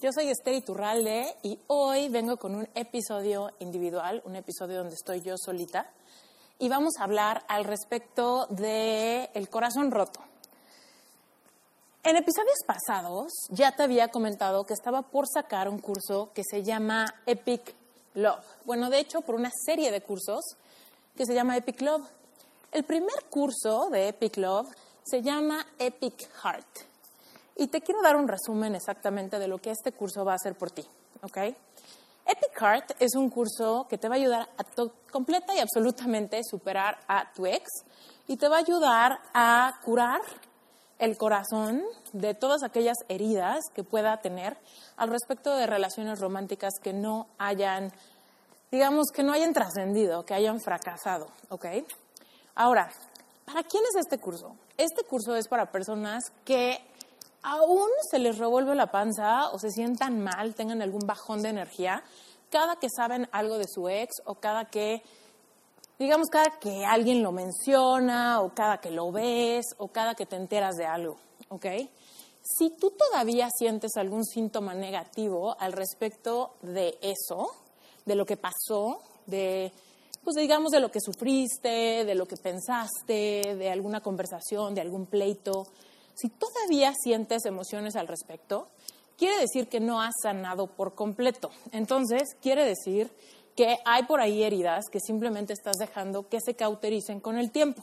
Yo soy Esther Iturralde y hoy vengo con un episodio individual, un episodio donde estoy yo solita y vamos a hablar al respecto de el corazón roto. En episodios pasados ya te había comentado que estaba por sacar un curso que se llama Epic Love. Bueno, de hecho, por una serie de cursos que se llama Epic Love. El primer curso de Epic Love se llama Epic Heart. Y te quiero dar un resumen exactamente de lo que este curso va a hacer por ti, ¿ok? Epic Heart es un curso que te va a ayudar a completa y absolutamente superar a tu ex y te va a ayudar a curar el corazón de todas aquellas heridas que pueda tener al respecto de relaciones románticas que no hayan, digamos, que no hayan trascendido, que hayan fracasado, ¿ok? Ahora, ¿para quién es este curso? Este curso es para personas que aún se les revuelve la panza o se sientan mal, tengan algún bajón de energía, cada que saben algo de su ex o cada que, digamos, cada que alguien lo menciona o cada que lo ves o cada que te enteras de algo, ¿ok? Si tú todavía sientes algún síntoma negativo al respecto de eso, de lo que pasó, de, pues digamos, de lo que sufriste, de lo que pensaste, de alguna conversación, de algún pleito, si todavía sientes emociones al respecto, quiere decir que no has sanado por completo. Entonces, quiere decir que hay por ahí heridas que simplemente estás dejando que se cautericen con el tiempo.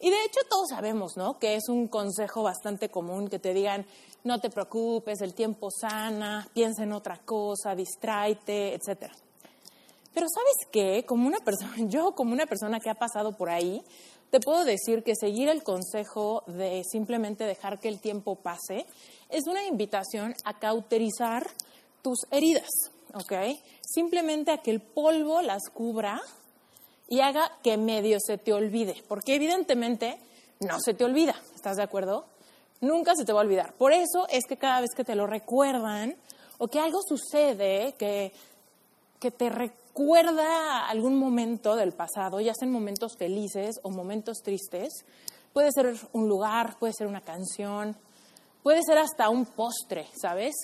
Y de hecho todos sabemos, ¿no? Que es un consejo bastante común que te digan, no te preocupes, el tiempo sana, piensa en otra cosa, distráete, etc. Pero sabes qué, como una persona, yo como una persona que ha pasado por ahí, te puedo decir que seguir el consejo de simplemente dejar que el tiempo pase es una invitación a cauterizar tus heridas, ¿ok? Simplemente a que el polvo las cubra y haga que medio se te olvide, porque evidentemente no se te olvida, ¿estás de acuerdo? Nunca se te va a olvidar. Por eso es que cada vez que te lo recuerdan o que algo sucede que, que te recuerda, recuerda algún momento del pasado, ya sean momentos felices o momentos tristes. Puede ser un lugar, puede ser una canción, puede ser hasta un postre, ¿sabes?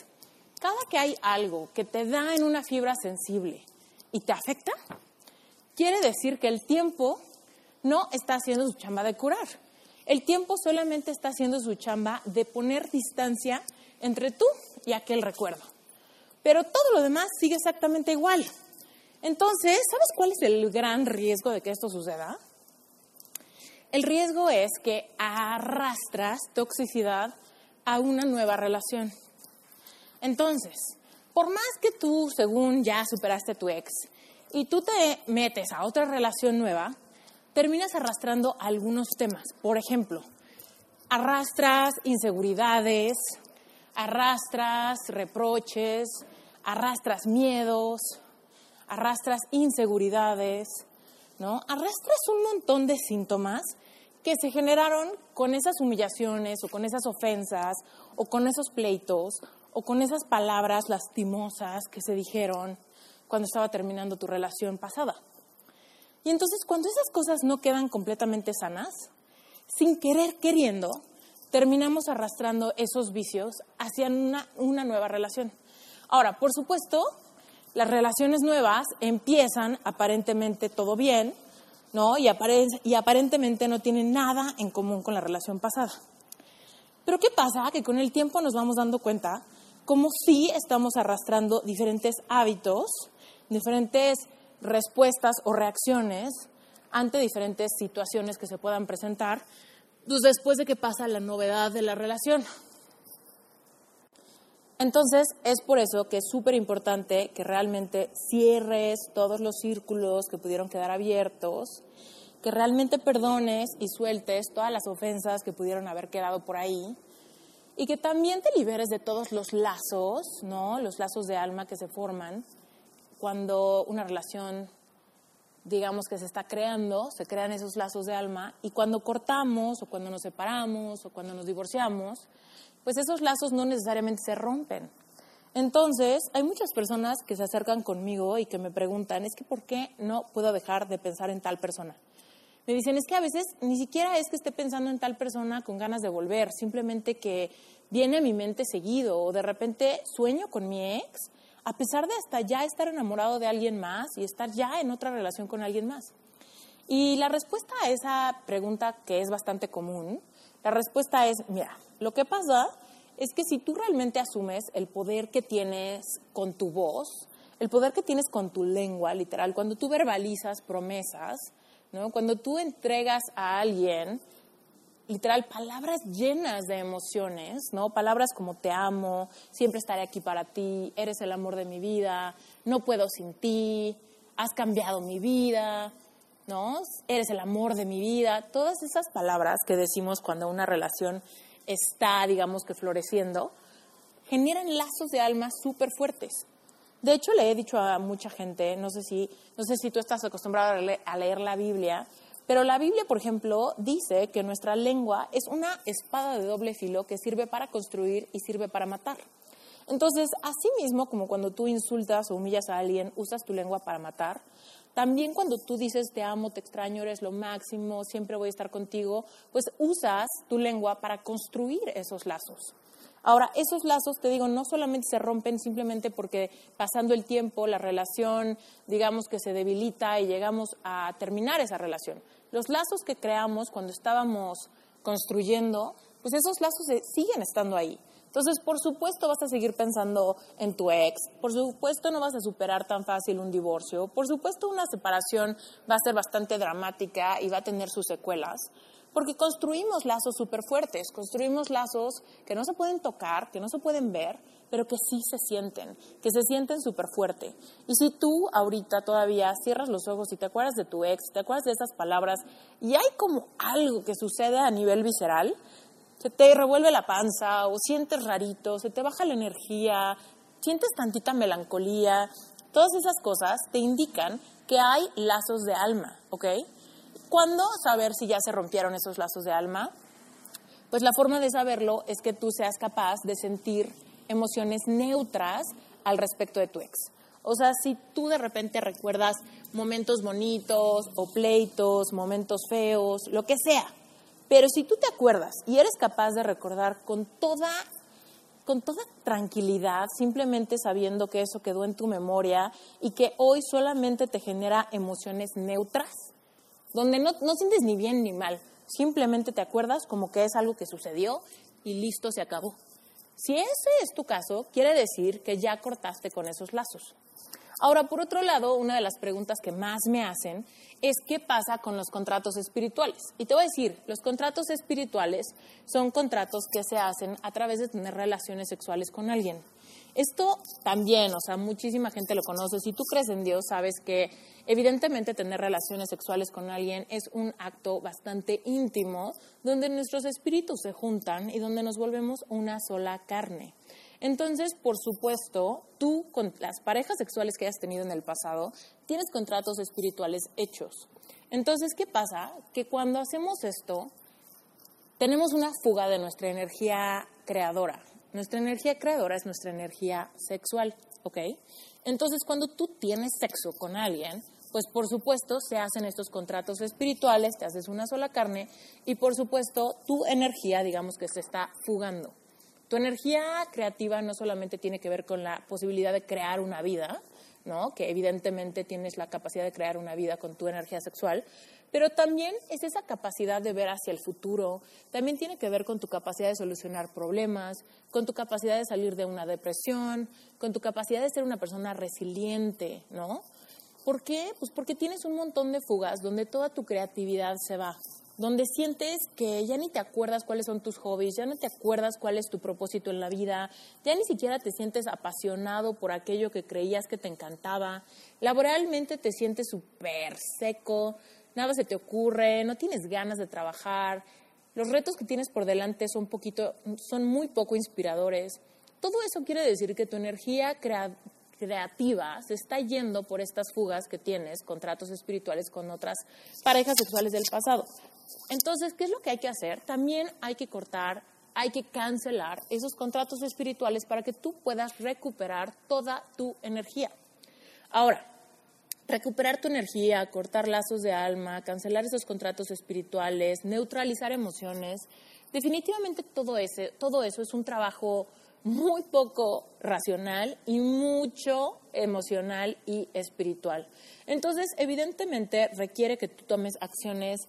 Cada que hay algo que te da en una fibra sensible y te afecta, quiere decir que el tiempo no está haciendo su chamba de curar. El tiempo solamente está haciendo su chamba de poner distancia entre tú y aquel recuerdo. Pero todo lo demás sigue exactamente igual. Entonces, ¿sabes cuál es el gran riesgo de que esto suceda? El riesgo es que arrastras toxicidad a una nueva relación. Entonces, por más que tú, según ya superaste a tu ex, y tú te metes a otra relación nueva, terminas arrastrando algunos temas. Por ejemplo, arrastras inseguridades, arrastras reproches, arrastras miedos, arrastras inseguridades, ¿no? Arrastras un montón de síntomas que se generaron con esas humillaciones o con esas ofensas o con esos pleitos o con esas palabras lastimosas que se dijeron cuando estaba terminando tu relación pasada. Y entonces cuando esas cosas no quedan completamente sanas, sin querer queriendo, terminamos arrastrando esos vicios hacia una, una nueva relación. Ahora, por supuesto, las relaciones nuevas empiezan aparentemente todo bien, ¿no? Y, aparentemente no tienen nada en común con la relación pasada. Pero ¿qué pasa? Que con el tiempo nos vamos dando cuenta como si estamos arrastrando diferentes hábitos, diferentes respuestas o reacciones ante diferentes situaciones que se puedan presentar pues después de que pasa la novedad de la relación. Entonces, es por eso que es súper importante que realmente cierres todos los círculos que pudieron quedar abiertos, que realmente perdones y sueltes todas las ofensas que pudieron haber quedado por ahí y que también te liberes de todos los lazos, ¿no? Los lazos de alma que se forman cuando una relación digamos que se está creando, se crean esos lazos de alma y cuando cortamos o cuando nos separamos o cuando nos divorciamos, pues esos lazos no necesariamente se rompen. Entonces, hay muchas personas que se acercan conmigo y que me preguntan, es que ¿por qué no puedo dejar de pensar en tal persona? Me dicen, es que a veces ni siquiera es que esté pensando en tal persona con ganas de volver, simplemente que viene a mi mente seguido o de repente sueño con mi ex a pesar de hasta ya estar enamorado de alguien más y estar ya en otra relación con alguien más? Y la respuesta a esa pregunta, que es bastante común, la respuesta es, mira, lo que pasa es que si tú realmente asumes el poder que tienes con tu voz, el poder que tienes con tu lengua, literal, cuando tú verbalizas promesas, ¿no? cuando tú entregas a alguien literal, palabras llenas de emociones, ¿no? Palabras como te amo, siempre estaré aquí para ti, eres el amor de mi vida, no puedo sin ti, has cambiado mi vida, ¿no? Eres el amor de mi vida. Todas esas palabras que decimos cuando una relación está, digamos que floreciendo, generan lazos de alma súper fuertes. De hecho, le he dicho a mucha gente, no sé si, no sé si tú estás acostumbrado a leer la Biblia, pero la Biblia, por ejemplo, dice que nuestra lengua es una espada de doble filo que sirve para construir y sirve para matar. Entonces, así mismo como cuando tú insultas o humillas a alguien, usas tu lengua para matar, también cuando tú dices te amo, te extraño, eres lo máximo, siempre voy a estar contigo, pues usas tu lengua para construir esos lazos. Ahora, esos lazos, te digo, no solamente se rompen simplemente porque pasando el tiempo la relación, digamos que se debilita y llegamos a terminar esa relación. Los lazos que creamos cuando estábamos construyendo, pues esos lazos siguen estando ahí. Entonces, por supuesto vas a seguir pensando en tu ex, por supuesto no vas a superar tan fácil un divorcio, por supuesto una separación va a ser bastante dramática y va a tener sus secuelas, porque construimos lazos súper fuertes, construimos lazos que no se pueden tocar, que no se pueden ver, pero que sí se sienten, que se sienten súper fuerte. Y si tú ahorita todavía cierras los ojos y te acuerdas de tu ex, te acuerdas de esas palabras, y hay como algo que sucede a nivel visceral, se te revuelve la panza o sientes rarito, se te baja la energía, sientes tantita melancolía, todas esas cosas te indican que hay lazos de alma, ¿ok? ¿Cuándo saber si ya se rompieron esos lazos de alma? Pues la forma de saberlo es que tú seas capaz de sentir emociones neutras al respecto de tu ex. O sea, si tú de repente recuerdas momentos bonitos o pleitos, momentos feos, lo que sea, pero si tú te acuerdas y eres capaz de recordar con toda con toda tranquilidad, simplemente sabiendo que eso quedó en tu memoria y que hoy solamente te genera emociones neutras, donde no, no sientes ni bien ni mal, simplemente te acuerdas como que es algo que sucedió y listo, se acabó. Si ese es tu caso, quiere decir que ya cortaste con esos lazos. Ahora, por otro lado, una de las preguntas que más me hacen es qué pasa con los contratos espirituales. Y te voy a decir, los contratos espirituales son contratos que se hacen a través de tener relaciones sexuales con alguien. Esto también, o sea, muchísima gente lo conoce. Si tú crees en Dios, sabes que evidentemente tener relaciones sexuales con alguien es un acto bastante íntimo, donde nuestros espíritus se juntan y donde nos volvemos una sola carne. Entonces, por supuesto, tú con las parejas sexuales que hayas tenido en el pasado, tienes contratos espirituales hechos. Entonces, ¿qué pasa? Que cuando hacemos esto, tenemos una fuga de nuestra energía creadora. Nuestra energía creadora es nuestra energía sexual, ¿ok? Entonces, cuando tú tienes sexo con alguien, pues por supuesto se hacen estos contratos espirituales, te haces una sola carne y por supuesto tu energía, digamos que se está fugando. Tu energía creativa no solamente tiene que ver con la posibilidad de crear una vida, ¿no? que evidentemente tienes la capacidad de crear una vida con tu energía sexual, pero también es esa capacidad de ver hacia el futuro, también tiene que ver con tu capacidad de solucionar problemas, con tu capacidad de salir de una depresión, con tu capacidad de ser una persona resiliente, ¿no? ¿Por qué? Pues porque tienes un montón de fugas donde toda tu creatividad se va. Donde sientes que ya ni te acuerdas cuáles son tus hobbies, ya no te acuerdas cuál es tu propósito en la vida, ya ni siquiera te sientes apasionado por aquello que creías que te encantaba, laboralmente te sientes súper seco, nada se te ocurre, no tienes ganas de trabajar, los retos que tienes por delante son, poquito, son muy poco inspiradores. Todo eso quiere decir que tu energía creativa se está yendo por estas fugas que tienes, contratos espirituales con otras parejas sexuales del pasado. Entonces, ¿qué es lo que hay que hacer? También hay que cortar, hay que cancelar esos contratos espirituales para que tú puedas recuperar toda tu energía. Ahora, recuperar tu energía, cortar lazos de alma, cancelar esos contratos espirituales, neutralizar emociones, definitivamente todo, ese, todo eso es un trabajo muy poco racional y mucho emocional y espiritual. Entonces, evidentemente requiere que tú tomes acciones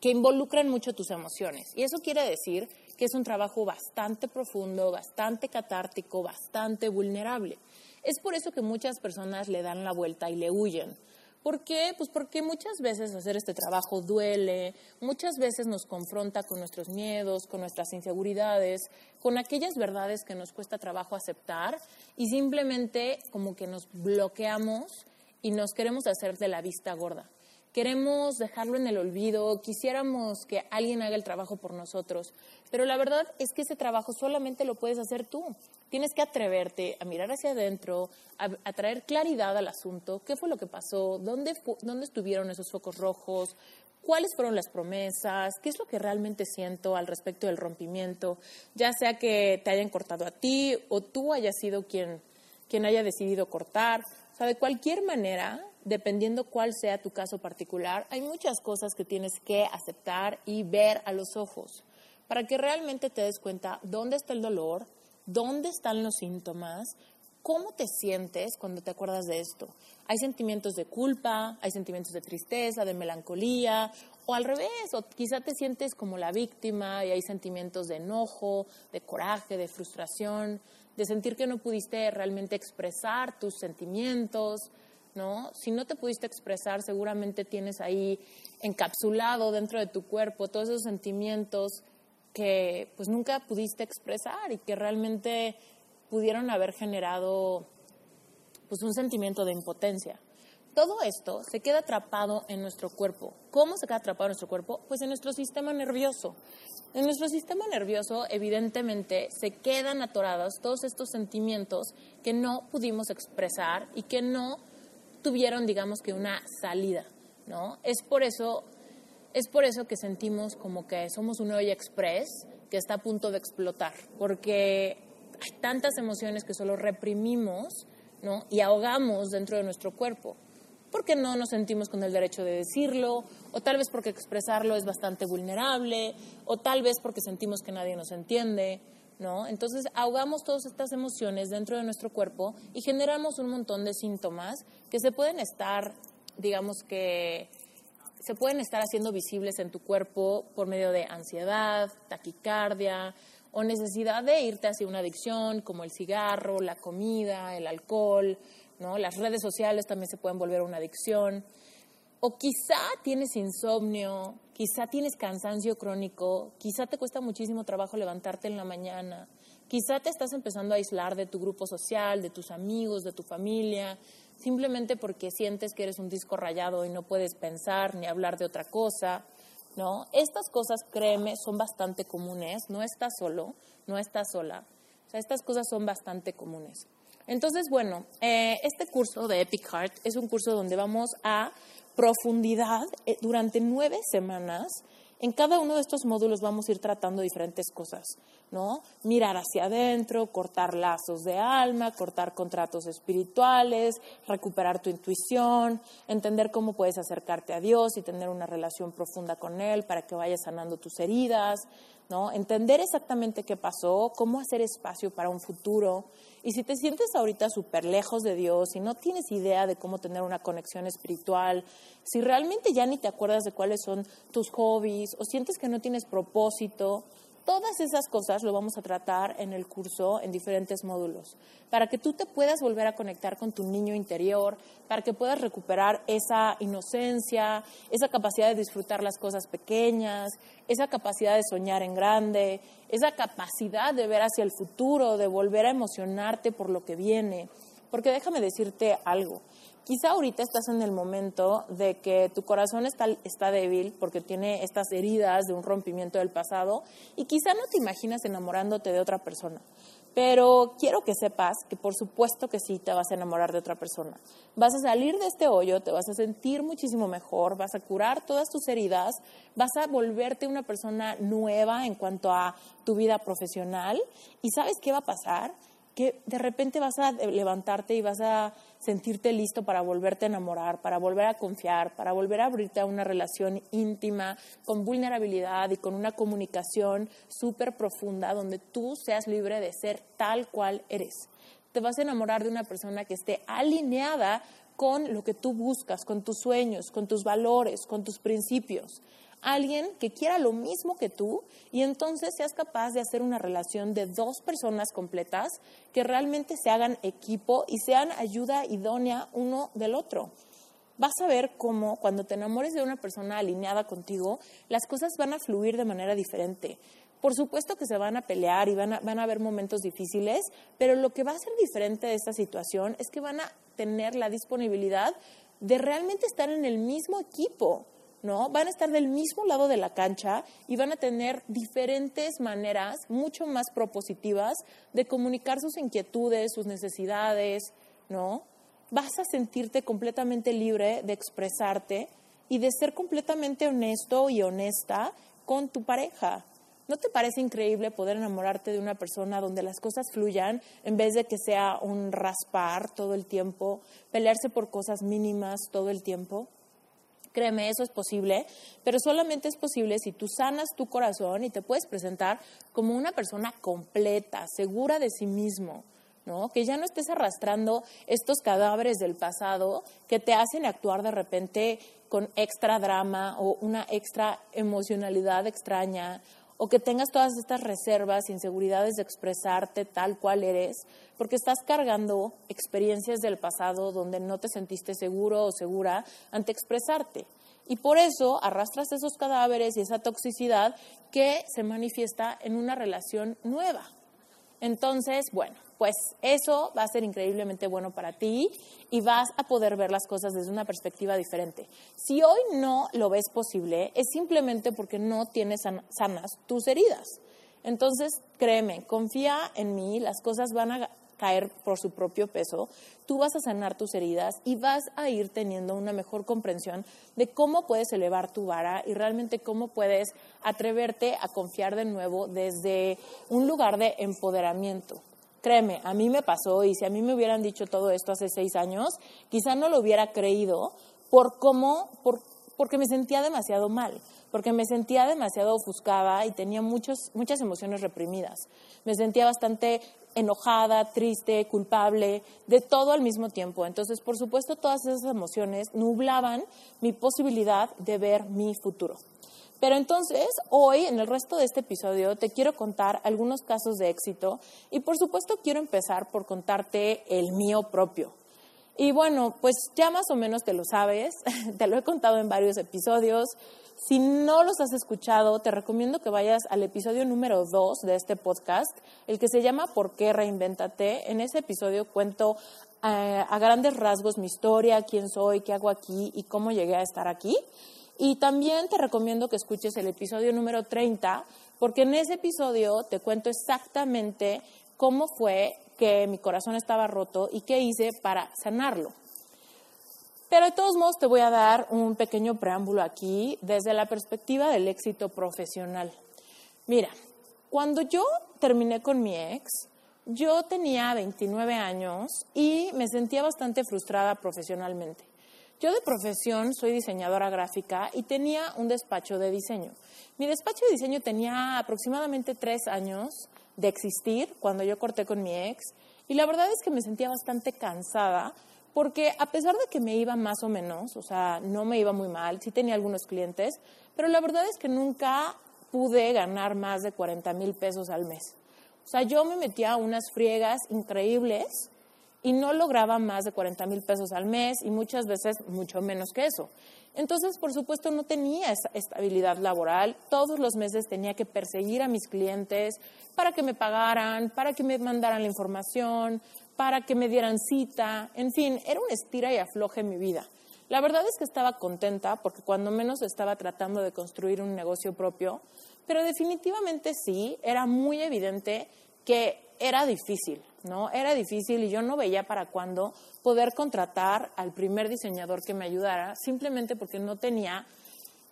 que involucren mucho tus emociones. Y eso quiere decir que es un trabajo bastante profundo, bastante catártico, bastante vulnerable. Es por eso que muchas personas le dan la vuelta y le huyen. ¿Por qué? Pues porque muchas veces hacer este trabajo duele, muchas veces nos confronta con nuestros miedos, con nuestras inseguridades, con aquellas verdades que nos cuesta trabajo aceptar y simplemente como que nos bloqueamos y nos queremos hacer de la vista gorda queremos dejarlo en el olvido, quisiéramos que alguien haga el trabajo por nosotros, pero la verdad es que ese trabajo solamente lo puedes hacer tú. Tienes que atreverte a mirar hacia adentro, a, traer claridad al asunto, qué fue lo que pasó, ¿Dónde, dónde estuvieron esos focos rojos, cuáles fueron las promesas, qué es lo que realmente siento al respecto del rompimiento, ya sea que te hayan cortado a ti o tú hayas sido quien, quien haya decidido cortar. De cualquier manera, dependiendo cuál sea tu caso particular, hay muchas cosas que tienes que aceptar y ver a los ojos para que realmente te des cuenta dónde está el dolor, dónde están los síntomas, cómo te sientes cuando te acuerdas de esto. Hay sentimientos de culpa, hay sentimientos de tristeza, de melancolía, o al revés, o quizá te sientes como la víctima y hay sentimientos de enojo, de coraje, de frustración, de sentir que no pudiste realmente expresar tus sentimientos, ¿no? Si no te pudiste expresar, seguramente tienes ahí encapsulado dentro de tu cuerpo todos esos sentimientos que pues nunca pudiste expresar y que realmente pudieron haber generado pues un sentimiento de impotencia. Todo esto se queda atrapado en nuestro cuerpo. ¿Cómo se queda atrapado en nuestro cuerpo? Pues en nuestro sistema nervioso. En nuestro sistema nervioso, evidentemente, se quedan atorados todos estos sentimientos que no pudimos expresar y que no tuvieron, digamos que, una salida, ¿no? Es por eso, es por eso que sentimos como que somos un olla express que está a punto de explotar, porque hay tantas emociones que solo reprimimos, ¿no? Y ahogamos dentro de nuestro cuerpo, porque no nos sentimos con el derecho de decirlo, o tal vez porque expresarlo es bastante vulnerable, o tal vez porque sentimos que nadie nos entiende, ¿no? Entonces ahogamos todas estas emociones dentro de nuestro cuerpo y generamos un montón de síntomas que se pueden estar, digamos que, se pueden estar haciendo visibles en tu cuerpo por medio de ansiedad, taquicardia o necesidad de irte hacia una adicción como el cigarro, la comida, el alcohol, ¿no? Las redes sociales también se pueden volver una adicción. O quizá tienes insomnio, quizá tienes cansancio crónico, quizá te cuesta muchísimo trabajo levantarte en la mañana, quizá te estás empezando a aislar de tu grupo social, de tus amigos, de tu familia, simplemente porque sientes que eres un disco rayado y no puedes pensar ni hablar de otra cosa, ¿no? Estas cosas, créeme, son bastante comunes, no estás solo, no estás sola, o sea, estas cosas son bastante comunes. Entonces, bueno, eh, este curso de Epic Heart es un curso donde vamos a profundidad eh, durante nueve semanas. En cada uno de estos módulos vamos a ir tratando diferentes cosas, ¿no? Mirar hacia adentro, cortar lazos de alma, cortar contratos espirituales, recuperar tu intuición, entender cómo puedes acercarte a Dios y tener una relación profunda con Él para que vayas sanando tus heridas, ¿no? Entender exactamente qué pasó, cómo hacer espacio para un futuro. Y si te sientes ahorita súper lejos de Dios y no tienes idea de cómo tener una conexión espiritual, si realmente ya ni te acuerdas de cuáles son tus hobbies o sientes que no tienes propósito, todas esas cosas lo vamos a tratar en el curso en diferentes módulos, para que tú te puedas volver a conectar con tu niño interior, para que puedas recuperar esa inocencia, esa capacidad de disfrutar las cosas pequeñas, esa capacidad de soñar en grande, esa capacidad de ver hacia el futuro, de volver a emocionarte por lo que viene. Porque déjame decirte algo, Quizá ahorita estás en el momento de que tu corazón está, está débil porque tiene estas heridas de un rompimiento del pasado y quizá no te imaginas enamorándote de otra persona. Pero quiero que sepas que por supuesto que sí te vas a enamorar de otra persona. Vas a salir de este hoyo, te vas a sentir muchísimo mejor, vas a curar todas tus heridas, vas a volverte una persona nueva en cuanto a tu vida profesional. ¿Y sabes qué va a pasar? Que de repente vas a levantarte y vas a sentirte listo para volverte a enamorar, para volver a confiar, para volver a abrirte a una relación íntima, con vulnerabilidad y con una comunicación súper profunda, donde tú seas libre de ser tal cual eres. Te vas a enamorar de una persona que esté alineada con lo que tú buscas, con tus sueños, con tus valores, con tus principios alguien que quiera lo mismo que tú y entonces seas capaz de hacer una relación de dos personas completas que realmente se hagan equipo y sean ayuda idónea uno del otro. Vas a ver cómo cuando te enamores de una persona alineada contigo, las cosas van a fluir de manera diferente. Por supuesto que se van a pelear y van a, van a haber momentos difíciles, pero lo que va a ser diferente de esta situación es que van a tener la disponibilidad de realmente estar en el mismo equipo. ¿No? Van a estar del mismo lado de la cancha y van a tener diferentes maneras mucho más propositivas de comunicar sus inquietudes, sus necesidades, ¿no? Vas a sentirte completamente libre de expresarte y de ser completamente honesto y honesta con tu pareja. ¿No te parece increíble poder enamorarte de una persona donde las cosas fluyan en vez de que sea un raspar todo el tiempo, pelearse por cosas mínimas todo el tiempo? Créeme, eso es posible, pero solamente es posible si tú sanas tu corazón y te puedes presentar como una persona completa, segura de sí mismo, ¿no? Que ya no estés arrastrando estos cadáveres del pasado que te hacen actuar de repente con extra drama o una extra emocionalidad extraña o que tengas todas estas reservas, inseguridades de expresarte tal cual eres, porque estás cargando experiencias del pasado donde no te sentiste seguro o segura ante expresarte. Y por eso arrastras esos cadáveres y esa toxicidad que se manifiesta en una relación nueva. Entonces, bueno, pues eso va a ser increíblemente bueno para ti y vas a poder ver las cosas desde una perspectiva diferente. Si hoy no lo ves posible, es simplemente porque no tienes sanas tus heridas. Entonces, créeme, confía en mí, las cosas van a caer por su propio peso, tú vas a sanar tus heridas y vas a ir teniendo una mejor comprensión de cómo puedes elevar tu vara y realmente cómo puedes atreverte a confiar de nuevo desde un lugar de empoderamiento. Créeme, a mí me pasó y si a mí me hubieran dicho todo esto hace seis años, quizá no lo hubiera creído por cómo, por, porque me sentía demasiado mal, porque me sentía demasiado ofuscada y tenía muchos, muchas emociones reprimidas. Me sentía bastante enojada, triste, culpable, de todo al mismo tiempo. Entonces, por supuesto, todas esas emociones nublaban mi posibilidad de ver mi futuro. Pero entonces, hoy, en el resto de este episodio, te quiero contar algunos casos de éxito y por supuesto quiero empezar por contarte el mío propio. Y bueno, pues ya más o menos te lo sabes, te lo he contado en varios episodios. Si no los has escuchado, te recomiendo que vayas al episodio número 2 de este podcast, el que se llama ¿Por qué reinvéntate? En ese episodio cuento eh, a grandes rasgos mi historia, quién soy, qué hago aquí y cómo llegué a estar aquí. Y también te recomiendo que escuches el episodio número 30, porque en ese episodio te cuento exactamente cómo fue que mi corazón estaba roto y qué hice para sanarlo. Pero de todos modos te voy a dar un pequeño preámbulo aquí desde la perspectiva del éxito profesional. Mira, cuando yo terminé con mi ex, yo tenía 29 años y me sentía bastante frustrada profesionalmente. Yo de profesión soy diseñadora gráfica y tenía un despacho de diseño. Mi despacho de diseño tenía aproximadamente tres años de existir cuando yo corté con mi ex y la verdad es que me sentía bastante cansada porque a pesar de que me iba más o menos, o sea, no me iba muy mal, sí tenía algunos clientes, pero la verdad es que nunca pude ganar más de 40 mil pesos al mes. O sea, yo me metía a unas friegas increíbles y no lograba más de 40 mil pesos al mes y muchas veces mucho menos que eso. Entonces, por supuesto, no tenía esa estabilidad laboral. Todos los meses tenía que perseguir a mis clientes para que me pagaran, para que me mandaran la información, para que me dieran cita. En fin, era un estira y afloje en mi vida. La verdad es que estaba contenta porque cuando menos estaba tratando de construir un negocio propio, pero definitivamente sí, era muy evidente que era difícil, ¿no? Era difícil y yo no veía para cuándo poder contratar al primer diseñador que me ayudara, simplemente porque no tenía,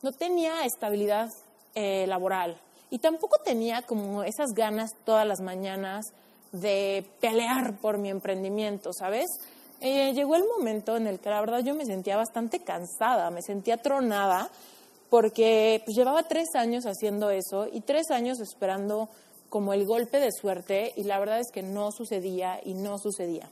no tenía estabilidad eh, laboral y tampoco tenía como esas ganas todas las mañanas de pelear por mi emprendimiento, ¿sabes? Eh, llegó el momento en el que la verdad yo me sentía bastante cansada, me sentía tronada, porque pues, llevaba tres años haciendo eso y tres años esperando como el golpe de suerte y la verdad es que no sucedía y no sucedía.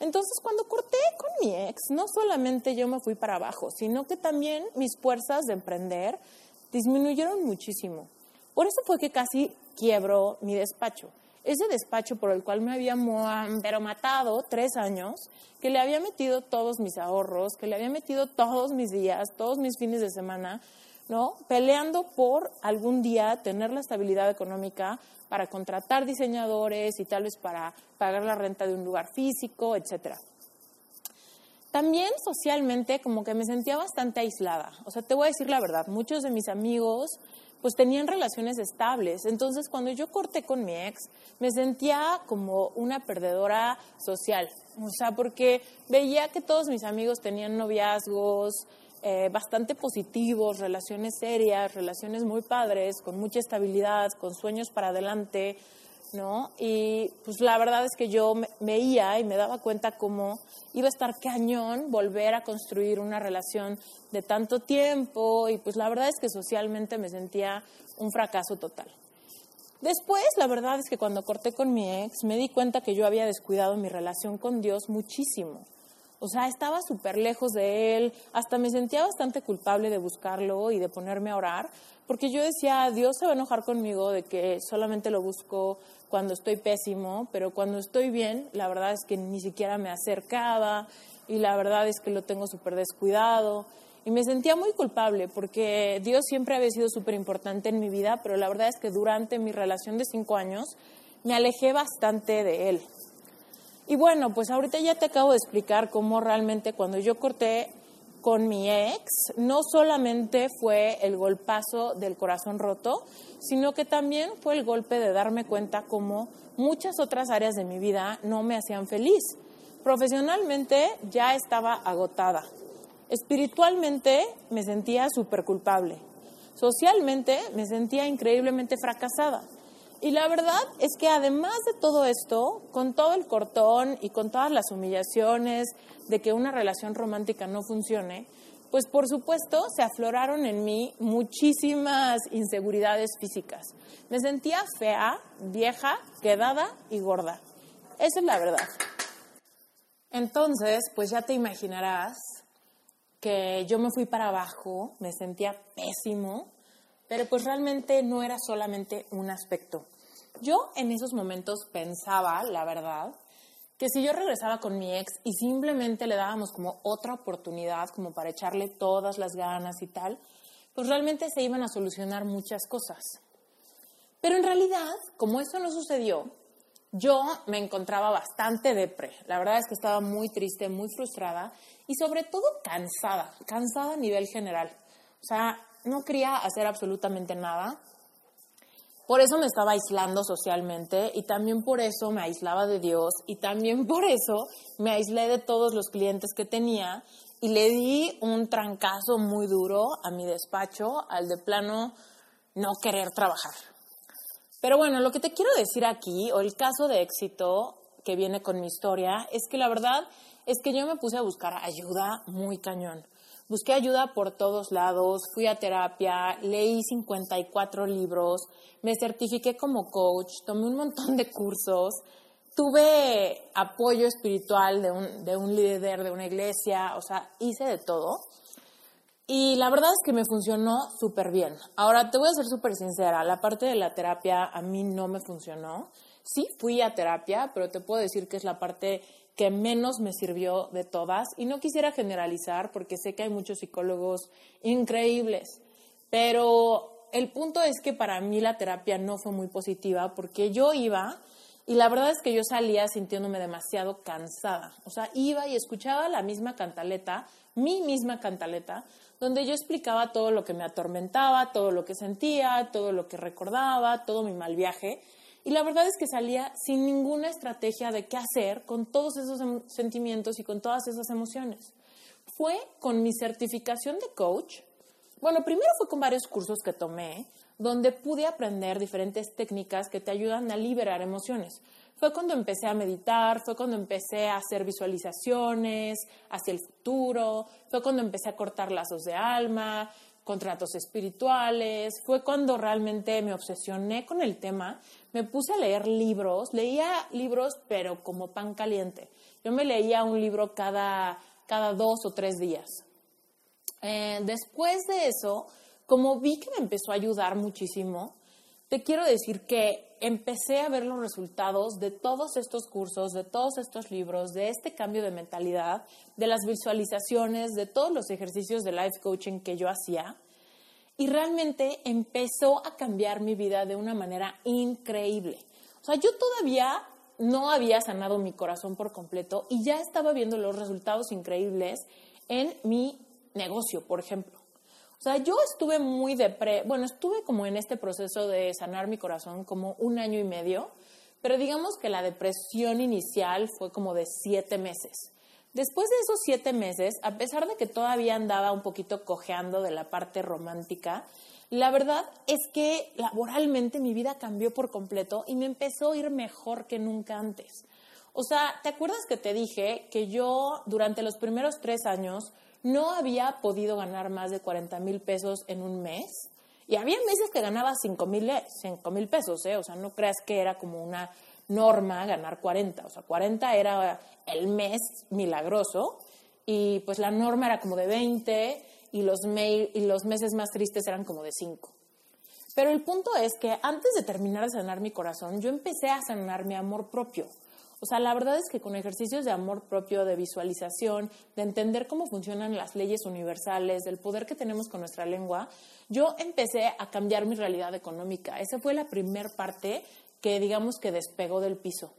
Entonces cuando corté con mi ex, no solamente yo me fui para abajo, sino que también mis fuerzas de emprender disminuyeron muchísimo. Por eso fue que casi quiebro mi despacho ese despacho por el cual me había pero matado tres años, que le había metido todos mis ahorros, que le había metido todos mis días, todos mis fines de semana, ¿no? Peleando por algún día tener la estabilidad económica para contratar diseñadores y tal vez para pagar la renta de un lugar físico, etcétera. También socialmente como que me sentía bastante aislada. O sea, te voy a decir la verdad, muchos de mis amigos pues tenían relaciones estables. Entonces, cuando yo corté con mi ex, me sentía como una perdedora social. O sea, porque veía que todos mis amigos tenían noviazgos eh, bastante positivos, relaciones serias, relaciones muy padres, con mucha estabilidad, con sueños para adelante, ¿no? Y pues la verdad es que yo veía y me daba cuenta cómo iba a estar cañón volver a construir una relación de tanto tiempo y pues la verdad es que socialmente me sentía un fracaso total. Después, la verdad es que cuando corté con mi ex, me di cuenta que yo había descuidado mi relación con Dios muchísimo. O sea, estaba súper lejos de Él, hasta me sentía bastante culpable de buscarlo y de ponerme a orar, porque yo decía, Dios se va a enojar conmigo de que solamente lo busco cuando estoy pésimo, pero cuando estoy bien, la verdad es que ni siquiera me acercaba y la verdad es que lo tengo súper descuidado. Y me sentía muy culpable porque Dios siempre había sido súper importante en mi vida, pero la verdad es que durante mi relación de cinco años me alejé bastante de Él. Y bueno, pues ahorita ya te acabo de explicar cómo realmente cuando yo corté con mi ex, no solamente fue el golpazo del corazón roto, sino que también fue el golpe de darme cuenta cómo muchas otras áreas de mi vida no me hacían feliz. Profesionalmente ya estaba agotada. Espiritualmente me sentía súper culpable. Socialmente me sentía increíblemente fracasada. Y la verdad es que además de todo esto, con todo el cortón y con todas las humillaciones de que una relación romántica no funcione, pues por supuesto se afloraron en mí muchísimas inseguridades físicas. Me sentía fea, vieja, quedada y gorda. Esa es la verdad. Entonces, pues ya te imaginarás que yo me fui para abajo, me sentía pésimo, pero pues realmente no era solamente un aspecto. Yo en esos momentos pensaba, la verdad, que si yo regresaba con mi ex y simplemente le dábamos como otra oportunidad, como para echarle todas las ganas y tal, pues realmente se iban a solucionar muchas cosas. Pero en realidad, como eso no sucedió, yo me encontraba bastante depre. La verdad es que estaba muy triste, muy frustrada y sobre todo cansada, cansada a nivel general. O sea, no quería hacer absolutamente nada. Por eso me estaba aislando socialmente y también por eso me aislaba de Dios y también por eso me aislé de todos los clientes que tenía y le di un trancazo muy duro a mi despacho, al de plano no querer trabajar. Pero bueno, lo que te quiero decir aquí, o el caso de éxito que viene con mi historia, es que la verdad es que yo me puse a buscar ayuda muy cañón. Busqué ayuda por todos lados, fui a terapia, leí 54 libros, me certifiqué como coach, tomé un montón de cursos, tuve apoyo espiritual de un, de un líder de una iglesia, o sea, hice de todo. Y la verdad es que me funcionó súper bien. Ahora te voy a ser súper sincera, la parte de la terapia a mí no me funcionó. Sí, fui a terapia, pero te puedo decir que es la parte que menos me sirvió de todas. Y no quisiera generalizar porque sé que hay muchos psicólogos increíbles, pero el punto es que para mí la terapia no fue muy positiva porque yo iba y la verdad es que yo salía sintiéndome demasiado cansada. O sea, iba y escuchaba la misma cantaleta, mi misma cantaleta, donde yo explicaba todo lo que me atormentaba, todo lo que sentía, todo lo que recordaba, todo mi mal viaje. Y la verdad es que salía sin ninguna estrategia de qué hacer con todos esos em, sentimientos y con todas esas emociones. Fue con mi certificación de coach. Bueno, primero fue con varios cursos que tomé, donde pude aprender diferentes técnicas que te ayudan a liberar emociones. Fue cuando empecé a meditar, fue cuando empecé a hacer visualizaciones hacia el futuro, fue cuando empecé a cortar lazos de alma, contratos espirituales, fue cuando realmente me obsesioné con el tema, me puse a leer libros, leía libros pero como pan caliente. Yo me leía un libro cada, cada dos o tres días. Eh, después de eso, como vi que me empezó a ayudar muchísimo, te quiero decir que empecé a ver los resultados de todos estos cursos, de todos estos libros, de este cambio de mentalidad, de las visualizaciones, de todos los ejercicios de life coaching que yo hacía. Y realmente empezó a cambiar mi vida de una manera increíble. O sea, yo todavía no había sanado mi corazón por completo y ya estaba viendo los resultados increíbles en mi negocio, por ejemplo. O sea, yo estuve muy depre, bueno, estuve como en este proceso de sanar mi corazón como un año y medio, pero digamos que la depresión inicial fue como de siete meses. Después de esos siete meses, a pesar de que todavía andaba un poquito cojeando de la parte romántica, la verdad es que laboralmente mi vida cambió por completo y me empezó a ir mejor que nunca antes. O sea, ¿te acuerdas que te dije que yo durante los primeros tres años no había podido ganar más de 40 mil pesos en un mes. Y había meses que ganaba 5 mil pesos, ¿eh? o sea, no creas que era como una norma ganar 40, o sea, 40 era el mes milagroso y pues la norma era como de 20 y los, y los meses más tristes eran como de 5. Pero el punto es que antes de terminar de sanar mi corazón, yo empecé a sanar mi amor propio. O sea, la verdad es que con ejercicios de amor propio, de visualización, de entender cómo funcionan las leyes universales, del poder que tenemos con nuestra lengua, yo empecé a cambiar mi realidad económica. Esa fue la primera parte que digamos que despegó del piso.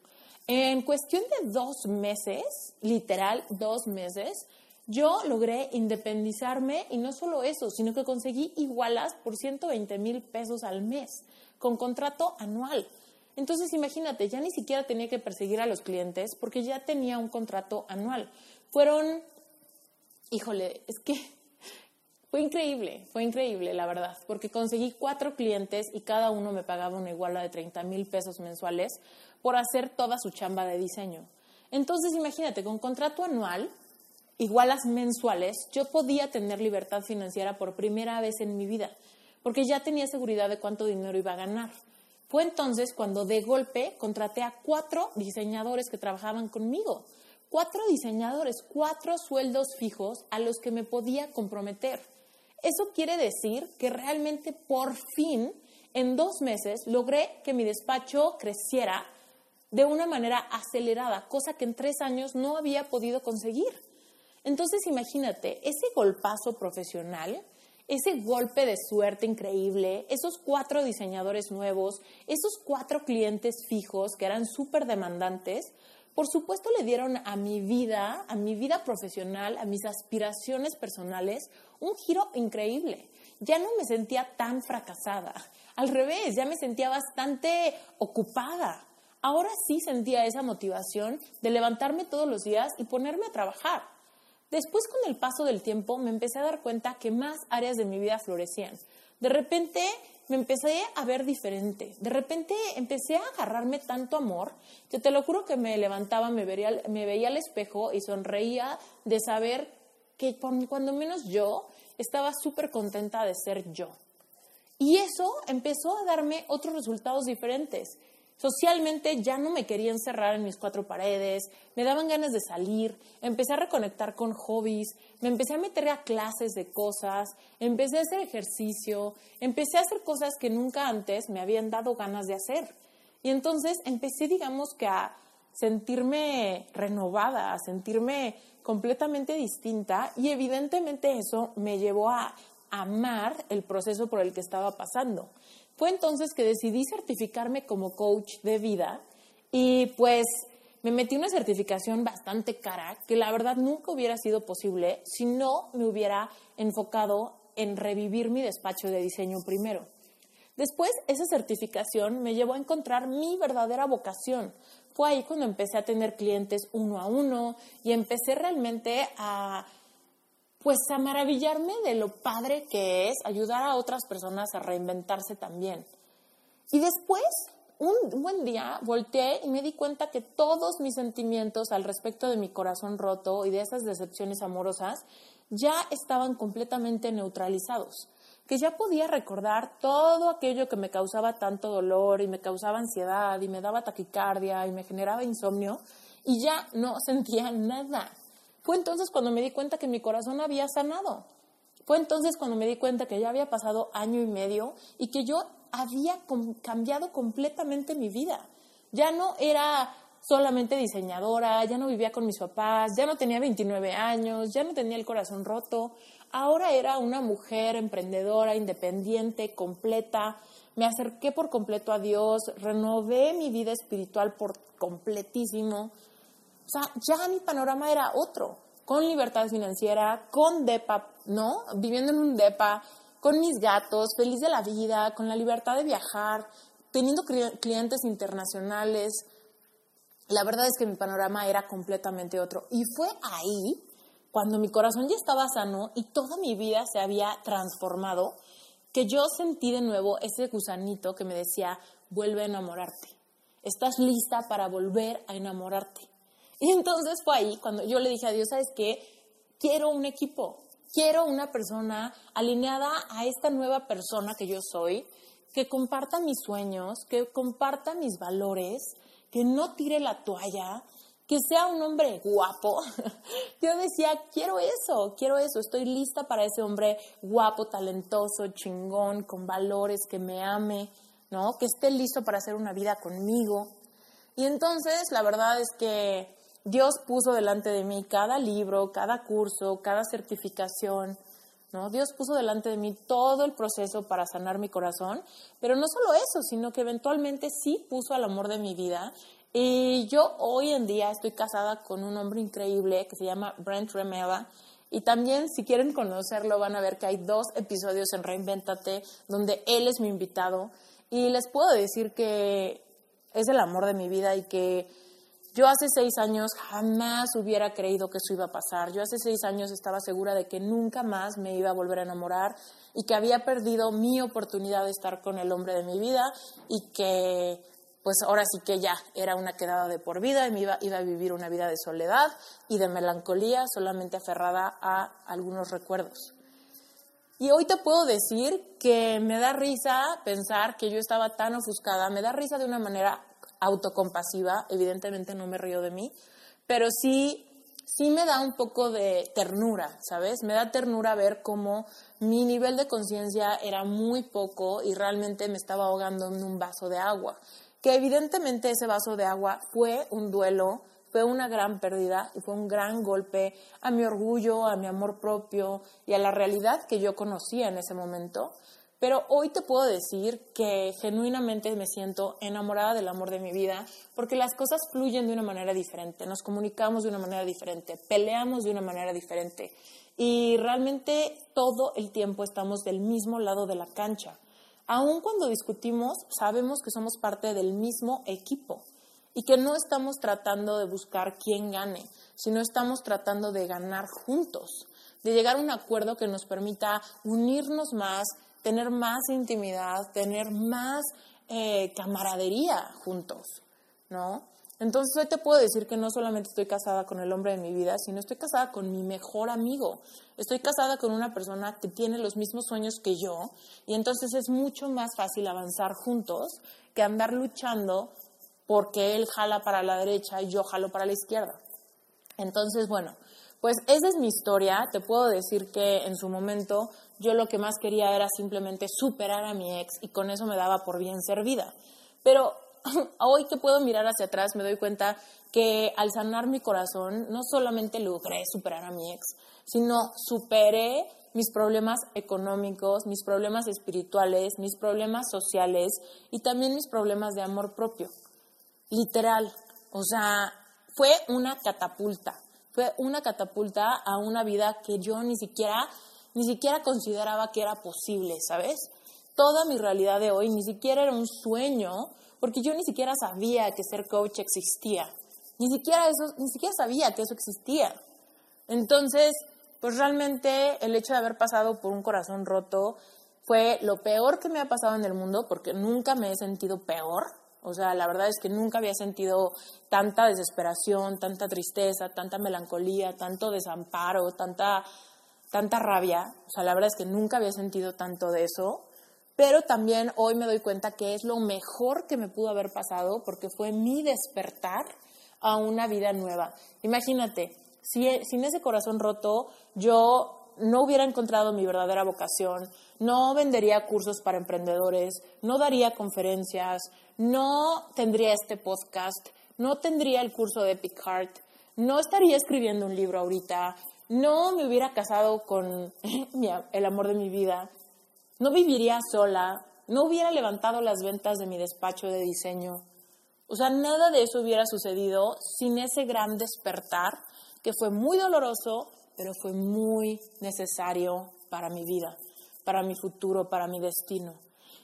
En cuestión de dos meses, literal dos meses, yo logré independizarme y no solo eso, sino que conseguí igualas por 120 mil pesos al mes, con contrato anual. Entonces, imagínate, ya ni siquiera tenía que perseguir a los clientes porque ya tenía un contrato anual. Fueron, híjole, es que fue increíble, fue increíble, la verdad, porque conseguí cuatro clientes y cada uno me pagaba una iguala de 30 mil pesos mensuales por hacer toda su chamba de diseño. Entonces, imagínate, con contrato anual, igualas mensuales, yo podía tener libertad financiera por primera vez en mi vida, porque ya tenía seguridad de cuánto dinero iba a ganar. Fue entonces cuando de golpe contraté a cuatro diseñadores que trabajaban conmigo. Cuatro diseñadores, cuatro sueldos fijos a los que me podía comprometer. Eso quiere decir que realmente por fin, en dos meses, logré que mi despacho creciera de una manera acelerada, cosa que en tres años no había podido conseguir. Entonces, imagínate, ese golpazo profesional ese golpe de suerte increíble, esos cuatro diseñadores nuevos, esos cuatro clientes fijos que eran súper demandantes, por supuesto le dieron a mi vida, a mi vida profesional, a mis aspiraciones personales, un giro increíble. Ya no me sentía tan fracasada. Al revés, ya me sentía bastante ocupada. Ahora sí sentía esa motivación de levantarme todos los días y ponerme a trabajar. Después, con el paso del tiempo, me empecé a dar cuenta que más áreas de mi vida florecían. De repente me empecé a ver diferente. De repente empecé a agarrarme tanto amor que te lo juro que me levantaba, me, me veía al espejo y sonreía de saber que cuando menos yo estaba súper contenta de ser yo. Y eso empezó a darme otros resultados diferentes. Socialmente ya no me quería encerrar en mis cuatro paredes, me daban ganas de salir, empecé a reconectar con hobbies, me empecé a meter a clases de cosas, empecé a hacer ejercicio, empecé a hacer cosas que nunca antes me habían dado ganas de hacer. Y entonces empecé, digamos que a sentirme renovada, a sentirme completamente distinta y evidentemente eso me llevó a amar el proceso por el que estaba pasando. Fue entonces que decidí certificarme como coach de vida y pues me metí una certificación bastante cara que la verdad nunca hubiera sido posible si no me hubiera enfocado en revivir mi despacho de diseño primero. Después, esa certificación me llevó a encontrar mi verdadera vocación. Fue ahí cuando empecé a tener clientes uno a uno y empecé realmente a pues a maravillarme de lo padre que es ayudar a otras personas a reinventarse también. Y después, un buen día, volteé y me di cuenta que todos mis sentimientos al respecto de mi corazón roto y de esas decepciones amorosas ya estaban completamente neutralizados, que ya podía recordar todo aquello que me causaba tanto dolor y me causaba ansiedad y me daba taquicardia y me generaba insomnio y ya no sentía nada. Fue entonces cuando me di cuenta que mi corazón había sanado. Fue entonces cuando me di cuenta que ya había pasado año y medio y que yo había cambiado completamente mi vida. Ya no era solamente diseñadora, ya no vivía con mis papás, ya no tenía 29 años, ya no tenía el corazón roto. Ahora era una mujer emprendedora, independiente, completa. Me acerqué por completo a Dios, renové mi vida espiritual por completísimo. O sea, ya mi panorama era otro, con libertad financiera, con DEPA, ¿no? Viviendo en un DEPA, con mis gatos, feliz de la vida, con la libertad de viajar, teniendo clientes internacionales. La verdad es que mi panorama era completamente otro. Y fue ahí, cuando mi corazón ya estaba sano y toda mi vida se había transformado, que yo sentí de nuevo ese gusanito que me decía, vuelve a enamorarte. Estás lista para volver a enamorarte. Y entonces fue ahí cuando yo le dije a Dios, ¿sabes qué? Quiero un equipo, quiero una persona alineada a esta nueva persona que yo soy, que comparta mis sueños, que comparta mis valores, que no tire la toalla, que sea un hombre guapo. Yo decía, quiero eso, quiero eso, estoy lista para ese hombre guapo, talentoso, chingón, con valores, que me ame, ¿no? Que esté listo para hacer una vida conmigo. Y entonces, la verdad es que Dios puso delante de mí cada libro, cada curso, cada certificación, ¿no? Dios puso delante de mí todo el proceso para sanar mi corazón, pero no solo eso, sino que eventualmente sí puso al amor de mi vida. Y yo hoy en día estoy casada con un hombre increíble que se llama Brent Remeva. Y también, si quieren conocerlo, van a ver que hay dos episodios en Reinventate donde él es mi invitado. Y les puedo decir que es el amor de mi vida y que yo hace seis años jamás hubiera creído que eso iba a pasar. Yo hace seis años estaba segura de que nunca más me iba a volver a enamorar y que había perdido mi oportunidad de estar con el hombre de mi vida y que pues ahora sí que ya era una quedada de por vida y me iba, iba a vivir una vida de soledad y de melancolía solamente aferrada a algunos recuerdos. Y hoy te puedo decir que me da risa pensar que yo estaba tan ofuscada, me da risa de una manera autocompasiva, evidentemente no me río de mí, pero sí, sí me da un poco de ternura, ¿sabes? Me da ternura ver cómo mi nivel de conciencia era muy poco y realmente me estaba ahogando en un vaso de agua. Que evidentemente ese vaso de agua fue un duelo, fue una gran pérdida y fue un gran golpe a mi orgullo, a mi amor propio y a la realidad que yo conocía en ese momento. Pero hoy te puedo decir que genuinamente me siento enamorada del amor de mi vida porque las cosas fluyen de una manera diferente, nos comunicamos de una manera diferente, peleamos de una manera diferente y realmente todo el tiempo estamos del mismo lado de la cancha. Aun cuando discutimos, sabemos que somos parte del mismo equipo y que no estamos tratando de buscar quién gane, sino estamos tratando de ganar juntos, de llegar a un acuerdo que nos permita unirnos más, tener más intimidad, tener más eh, camaradería juntos, ¿no? Entonces hoy te puedo decir que no solamente estoy casada con el hombre de mi vida, sino estoy casada con mi mejor amigo. Estoy casada con una persona que tiene los mismos sueños que yo y entonces es mucho más fácil avanzar juntos que andar luchando porque él jala para la derecha y yo jalo para la izquierda. Entonces, bueno, pues esa es mi historia. Te puedo decir que en su momento yo lo que más quería era simplemente superar a mi ex y con eso me daba por bien servida. Pero hoy que puedo mirar hacia atrás me doy cuenta que al sanar mi corazón no solamente logré superar a mi ex, sino superé mis problemas económicos, mis problemas espirituales, mis problemas sociales y también mis problemas de amor propio. Literal. O sea, fue una catapulta. Fue una catapulta a una vida que yo ni siquiera, ni siquiera consideraba que era posible, ¿sabes? Toda mi realidad de hoy ni siquiera era un sueño, porque yo ni siquiera sabía que ser coach existía. Ni siquiera eso, ni siquiera sabía que eso existía. Entonces, pues realmente el hecho de haber pasado por un corazón roto fue lo peor que me ha pasado en el mundo, porque nunca me he sentido peor. O sea, la verdad es que nunca había sentido tanta desesperación, tanta tristeza, tanta melancolía, tanto desamparo, tanta, tanta rabia. O sea, la verdad es que nunca había sentido tanto de eso. Pero también hoy me doy cuenta que es lo mejor que me pudo haber pasado porque fue mi despertar a una vida nueva. Imagínate, si, sin ese corazón roto yo no hubiera encontrado mi verdadera vocación, no vendería cursos para emprendedores, no daría conferencias, no tendría este podcast, no tendría el curso de Epic Heart, no estaría escribiendo un libro ahorita, no me hubiera casado con el amor de mi vida, no viviría sola, no hubiera levantado las ventas de mi despacho de diseño. O sea, nada de eso hubiera sucedido sin ese gran despertar que fue muy doloroso, pero fue muy necesario para mi vida, para mi futuro, para mi destino.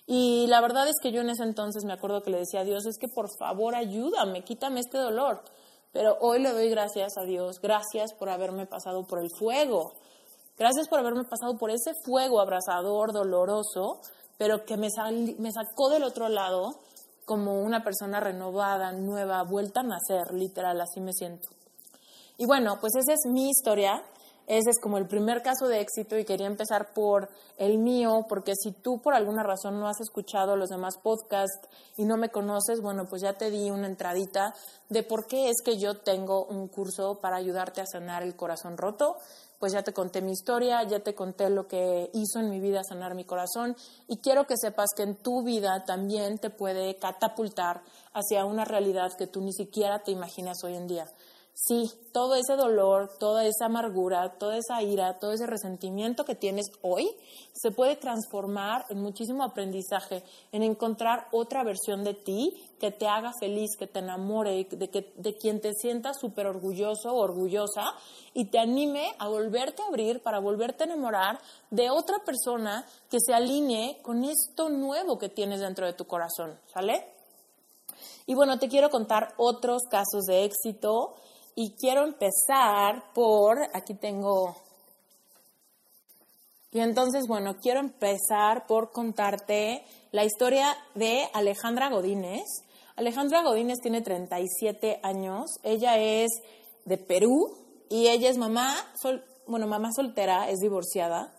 Y la verdad es que yo en ese entonces me acuerdo que le decía a Dios, es que por favor ayúdame, quítame este dolor. Pero hoy le doy gracias a Dios, gracias por haberme pasado por el fuego, gracias por haberme pasado por ese fuego abrasador, doloroso, pero que me, me sacó del otro lado como una persona renovada, nueva, vuelta a nacer, literal, así me siento. Y bueno, pues esa es mi historia. Ese es como el primer caso de éxito y quería empezar por el mío, porque si tú por alguna razón no has escuchado los demás podcasts y no me conoces, bueno, pues ya te di una entradita de por qué es que yo tengo un curso para ayudarte a sanar el corazón roto. Pues ya te conté mi historia, ya te conté lo que hizo en mi vida sanar mi corazón y quiero que sepas que en tu vida también te puede catapultar hacia una realidad que tú ni siquiera te imaginas hoy en día sí, todo ese dolor, toda esa amargura, toda esa ira, todo ese resentimiento que tienes hoy se puede transformar en muchísimo aprendizaje, en encontrar otra versión de ti que te haga feliz, que te enamore, de, que, de quien te sienta súper orgulloso o orgullosa y te anime a volverte a abrir para volverte a enamorar de otra persona que se alinee con esto nuevo que tienes dentro de tu corazón, ¿sale? Y bueno, te quiero contar otros casos de éxito y quiero empezar por, aquí tengo, y entonces, bueno, quiero empezar por contarte la historia de Alejandra Godínez. Alejandra Godínez tiene 37 años, ella es de Perú y ella es mamá, bueno, mamá soltera, es divorciada.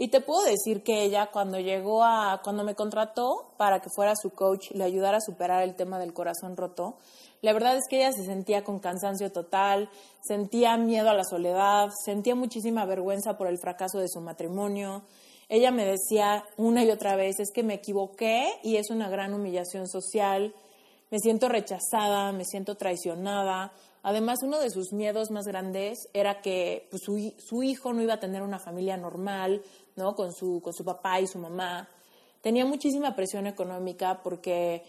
Y te puedo decir que ella cuando llegó a, cuando me contrató para que fuera su coach, le ayudara a superar el tema del corazón roto, la verdad es que ella se sentía con cansancio total, sentía miedo a la soledad, sentía muchísima vergüenza por el fracaso de su matrimonio. Ella me decía una y otra vez, es que me equivoqué y es una gran humillación social, me siento rechazada, me siento traicionada. Además, uno de sus miedos más grandes era que pues, su, su, hijo no iba a tener una familia normal, ¿no? Con su, con su papá y su mamá. Tenía muchísima presión económica porque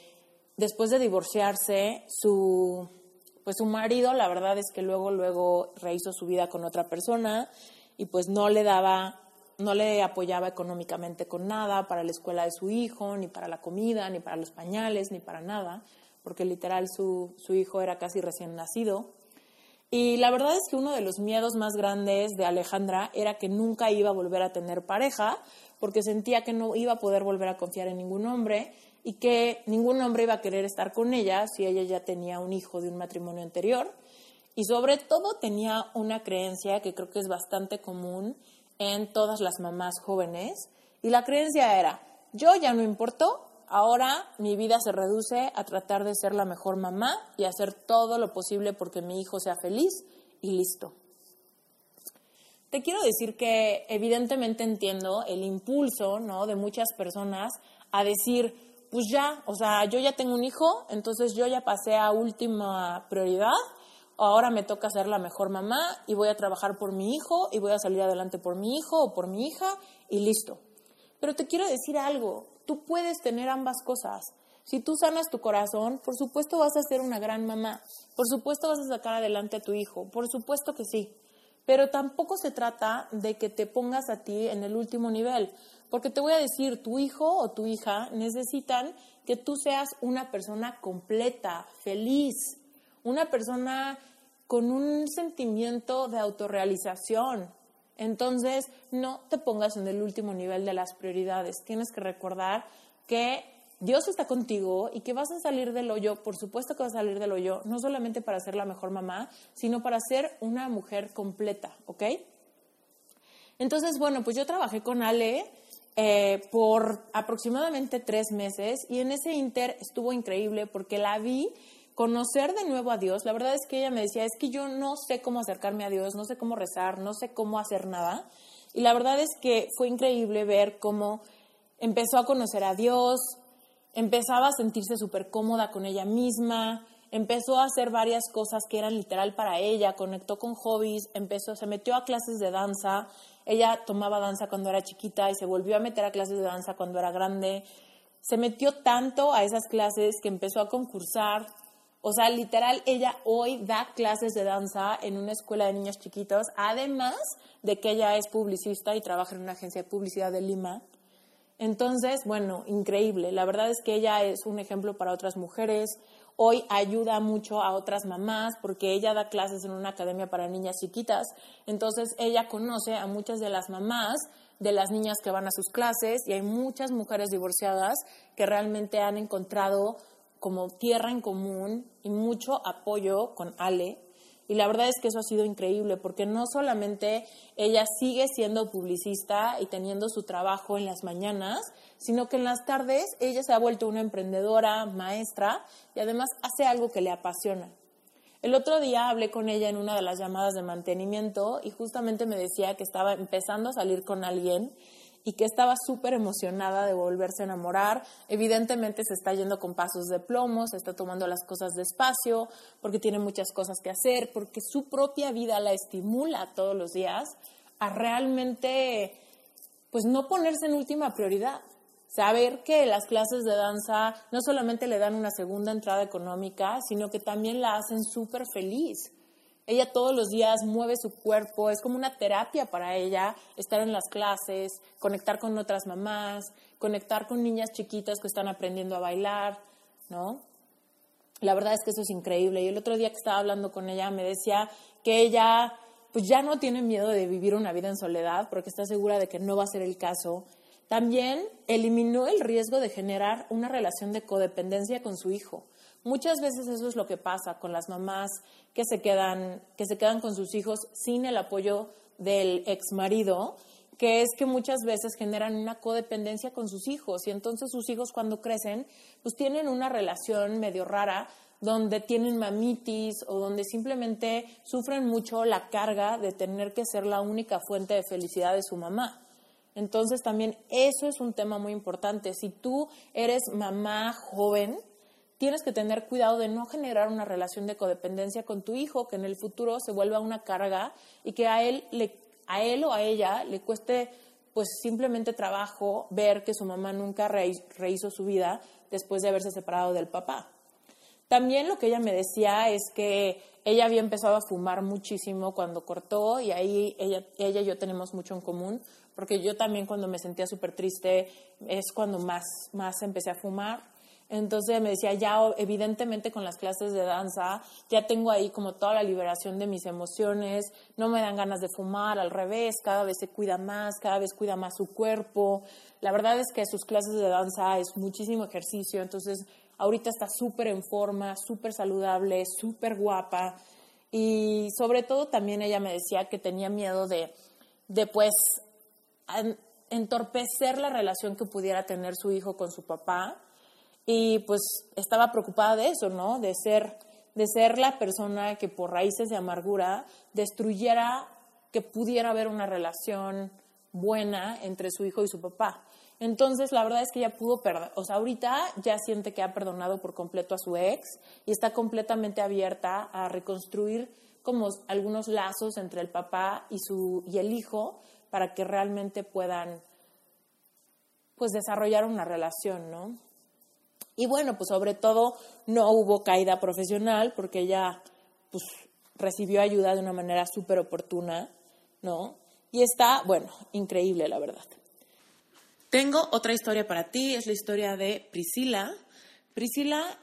después de divorciarse, su, pues su marido, la verdad es que luego, luego rehizo su vida con otra persona y pues no le daba, no le apoyaba económicamente con nada para la escuela de su hijo, ni para la comida, ni para los pañales, ni para nada, porque literal su, su hijo era casi recién nacido. Y la verdad es que uno de los miedos más grandes de Alejandra era que nunca iba a volver a tener pareja, porque sentía que no iba a poder volver a confiar en ningún hombre y que ningún hombre iba a querer estar con ella si ella ya tenía un hijo de un matrimonio anterior. Y sobre todo tenía una creencia que creo que es bastante común en todas las mamás jóvenes. Y la creencia era, yo ya no importo, ahora mi vida se reduce a tratar de ser la mejor mamá y hacer todo lo posible porque mi hijo sea feliz y listo. Te quiero decir que evidentemente entiendo el impulso ¿no? de muchas personas a decir, pues ya, o sea, yo ya tengo un hijo, entonces yo ya pasé a última prioridad, ahora me toca ser la mejor mamá y voy a trabajar por mi hijo y voy a salir adelante por mi hijo o por mi hija y listo. Pero te quiero decir algo, tú puedes tener ambas cosas. Si tú sanas tu corazón, por supuesto vas a ser una gran mamá, por supuesto vas a sacar adelante a tu hijo, por supuesto que sí. Pero tampoco se trata de que te pongas a ti en el último nivel, porque te voy a decir, tu hijo o tu hija necesitan que tú seas una persona completa, feliz, una persona con un sentimiento de autorrealización. Entonces, no te pongas en el último nivel de las prioridades. Tienes que recordar que Dios está contigo y que vas a salir del hoyo, por supuesto que vas a salir del hoyo, no solamente para ser la mejor mamá, sino para ser una mujer completa, ¿ok? Entonces, bueno, pues yo trabajé con Ale eh, por aproximadamente tres meses y en ese inter estuvo increíble porque la vi conocer de nuevo a Dios. La verdad es que ella me decía, es que yo no sé cómo acercarme a Dios, no sé cómo rezar, no sé cómo hacer nada. Y la verdad es que fue increíble ver cómo empezó a conocer a Dios, empezaba a sentirse súper cómoda con ella misma, empezó a hacer varias cosas que eran literal para ella, conectó con hobbies, empezó, se metió a clases de danza, ella tomaba danza cuando era chiquita y se volvió a meter a clases de danza cuando era grande, se metió tanto a esas clases que empezó a concursar, o sea, literal, ella hoy da clases de danza en una escuela de niños chiquitos, además de que ella es publicista y trabaja en una agencia de publicidad de Lima. Entonces, bueno, increíble. La verdad es que ella es un ejemplo para otras mujeres. Hoy ayuda mucho a otras mamás porque ella da clases en una academia para niñas chiquitas. Entonces, ella conoce a muchas de las mamás de las niñas que van a sus clases y hay muchas mujeres divorciadas que realmente han encontrado como tierra en común y mucho apoyo con Ale y la verdad es que eso ha sido increíble porque no solamente ella sigue siendo publicista y teniendo su trabajo en las mañanas, sino que en las tardes ella se ha vuelto una emprendedora, maestra y además hace algo que le apasiona. El otro día hablé con ella en una de las llamadas de mantenimiento y justamente me decía que estaba empezando a salir con alguien y que estaba súper emocionada de volverse a enamorar. Evidentemente se está yendo con pasos de plomo, se está tomando las cosas despacio, porque tiene muchas cosas que hacer, porque su propia vida la estimula todos los días a realmente, pues no ponerse en última prioridad. Saber que las clases de danza no solamente le dan una segunda entrada económica, sino que también la hacen súper feliz ella todos los días mueve su cuerpo, es como una terapia para ella estar en las clases, conectar con otras mamás, conectar con niñas chiquitas que están aprendiendo a bailar, ¿no? La verdad es que eso es increíble. Y el otro día que estaba hablando con ella me decía que ella pues ya no tiene miedo de vivir una vida en soledad porque está segura de que no va a ser el caso. También eliminó el riesgo de generar una relación de codependencia con su hijo. Muchas veces eso es lo que pasa con las mamás que se quedan, que se quedan con sus hijos sin el apoyo del ex marido, que es que muchas veces generan una codependencia con sus hijos y entonces sus hijos cuando crecen pues tienen una relación medio rara donde tienen mamitis o donde simplemente sufren mucho la carga de tener que ser la única fuente de felicidad de su mamá. Entonces también eso es un tema muy importante. Si tú eres mamá joven, tienes que tener cuidado de no generar una relación de codependencia con tu hijo que en el futuro se vuelva una carga y que a él, le, a él o a ella le cueste pues simplemente trabajo ver que su mamá nunca rehizo su vida después de haberse separado del papá. También lo que ella me decía es que ella había empezado a fumar muchísimo cuando cortó y ahí ella, y yo tenemos mucho en común, porque yo también cuando me sentía súper triste es cuando más, más empecé a fumar entonces me decía, ya evidentemente con las clases de danza, ya tengo ahí como toda la liberación de mis emociones, no me dan ganas de fumar, al revés, cada vez se cuida más, cada vez cuida más su cuerpo. La verdad es que sus clases de danza es muchísimo ejercicio, entonces ahorita está súper en forma, súper saludable, súper guapa. Y sobre todo también ella me decía que tenía miedo de, de pues entorpecer la relación que pudiera tener su hijo con su papá y pues estaba preocupada de eso, ¿no? De ser, de ser la persona que por raíces de amargura destruyera que pudiera haber una relación buena entre su hijo y su papá. Entonces, la verdad es que ella pudo perder, o sea, ahorita ya siente que ha perdonado por completo a su ex y está completamente abierta a reconstruir como algunos lazos entre el papá y su y el hijo para que realmente puedan pues desarrollar una relación, ¿no? Y bueno, pues sobre todo no hubo caída profesional porque ella pues recibió ayuda de una manera súper oportuna, ¿no? Y está, bueno, increíble la verdad. Tengo otra historia para ti, es la historia de Priscila. Priscila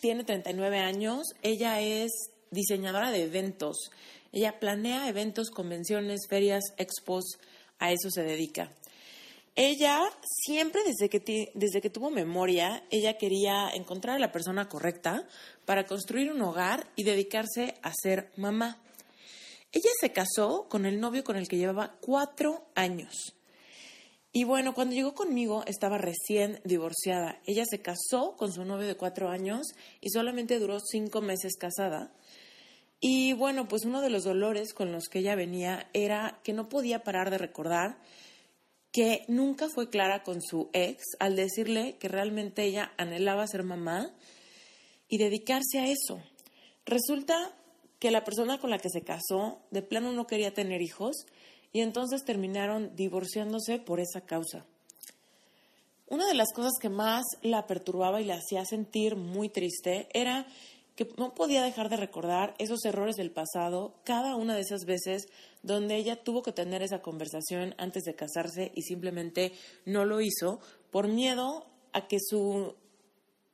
tiene 39 años, ella es diseñadora de eventos. Ella planea eventos, convenciones, ferias, expos, a eso se dedica. Ella siempre desde que, desde que tuvo memoria, ella quería encontrar a la persona correcta para construir un hogar y dedicarse a ser mamá. Ella se casó con el novio con el que llevaba cuatro años. Y bueno, cuando llegó conmigo estaba recién divorciada. Ella se casó con su novio de cuatro años y solamente duró cinco meses casada. Y bueno, pues uno de los dolores con los que ella venía era que no podía parar de recordar que nunca fue clara con su ex al decirle que realmente ella anhelaba ser mamá y dedicarse a eso. Resulta que la persona con la que se casó de plano no quería tener hijos y entonces terminaron divorciándose por esa causa. Una de las cosas que más la perturbaba y la hacía sentir muy triste era que no podía dejar de recordar esos errores del pasado cada una de esas veces donde ella tuvo que tener esa conversación antes de casarse y simplemente no lo hizo por miedo a que su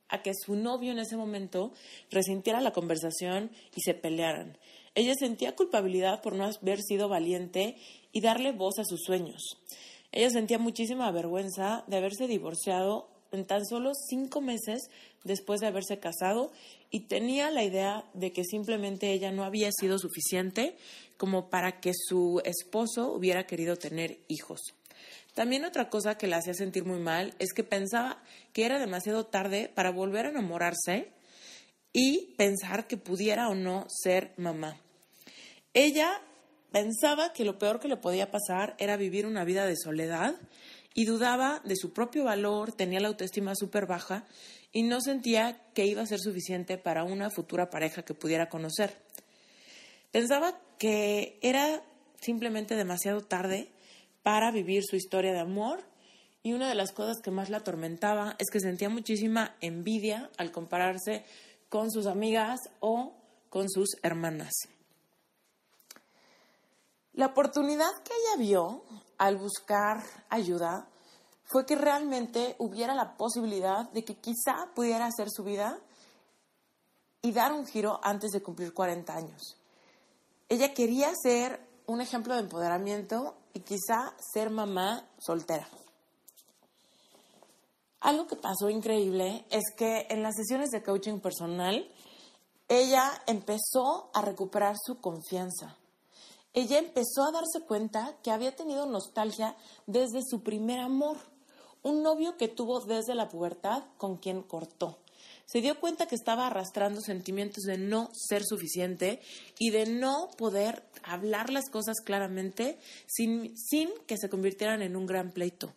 a que su novio en ese momento resintiera la conversación y se pelearan. Ella sentía culpabilidad por no haber sido valiente y darle voz a sus sueños. Ella sentía muchísima vergüenza de haberse divorciado en tan solo cinco meses después de haberse casado y tenía la idea de que simplemente ella no había sido suficiente como para que su esposo hubiera querido tener hijos. También otra cosa que la hacía sentir muy mal es que pensaba que era demasiado tarde para volver a enamorarse y pensar que pudiera o no ser mamá. Ella pensaba que lo peor que le podía pasar era vivir una vida de soledad y dudaba de su propio valor, tenía la autoestima súper baja y no sentía que iba a ser suficiente para una futura pareja que pudiera conocer. Pensaba que era simplemente demasiado tarde para vivir su historia de amor y una de las cosas que más la atormentaba es que sentía muchísima envidia al compararse con sus amigas o con sus hermanas. La oportunidad que ella vio al buscar ayuda fue que realmente hubiera la posibilidad de que quizá pudiera hacer su vida y dar un giro antes de cumplir 40 años. Ella quería ser un ejemplo de empoderamiento y quizá ser mamá soltera. Algo que pasó increíble es que en las sesiones de coaching personal, ella empezó a recuperar su confianza ella empezó a darse cuenta que había tenido nostalgia desde su primer amor, un novio que tuvo desde la pubertad con quien cortó. Se dio cuenta que estaba arrastrando sentimientos de no ser suficiente y de no poder hablar las cosas claramente sin, sin que se convirtieran en un gran pleito.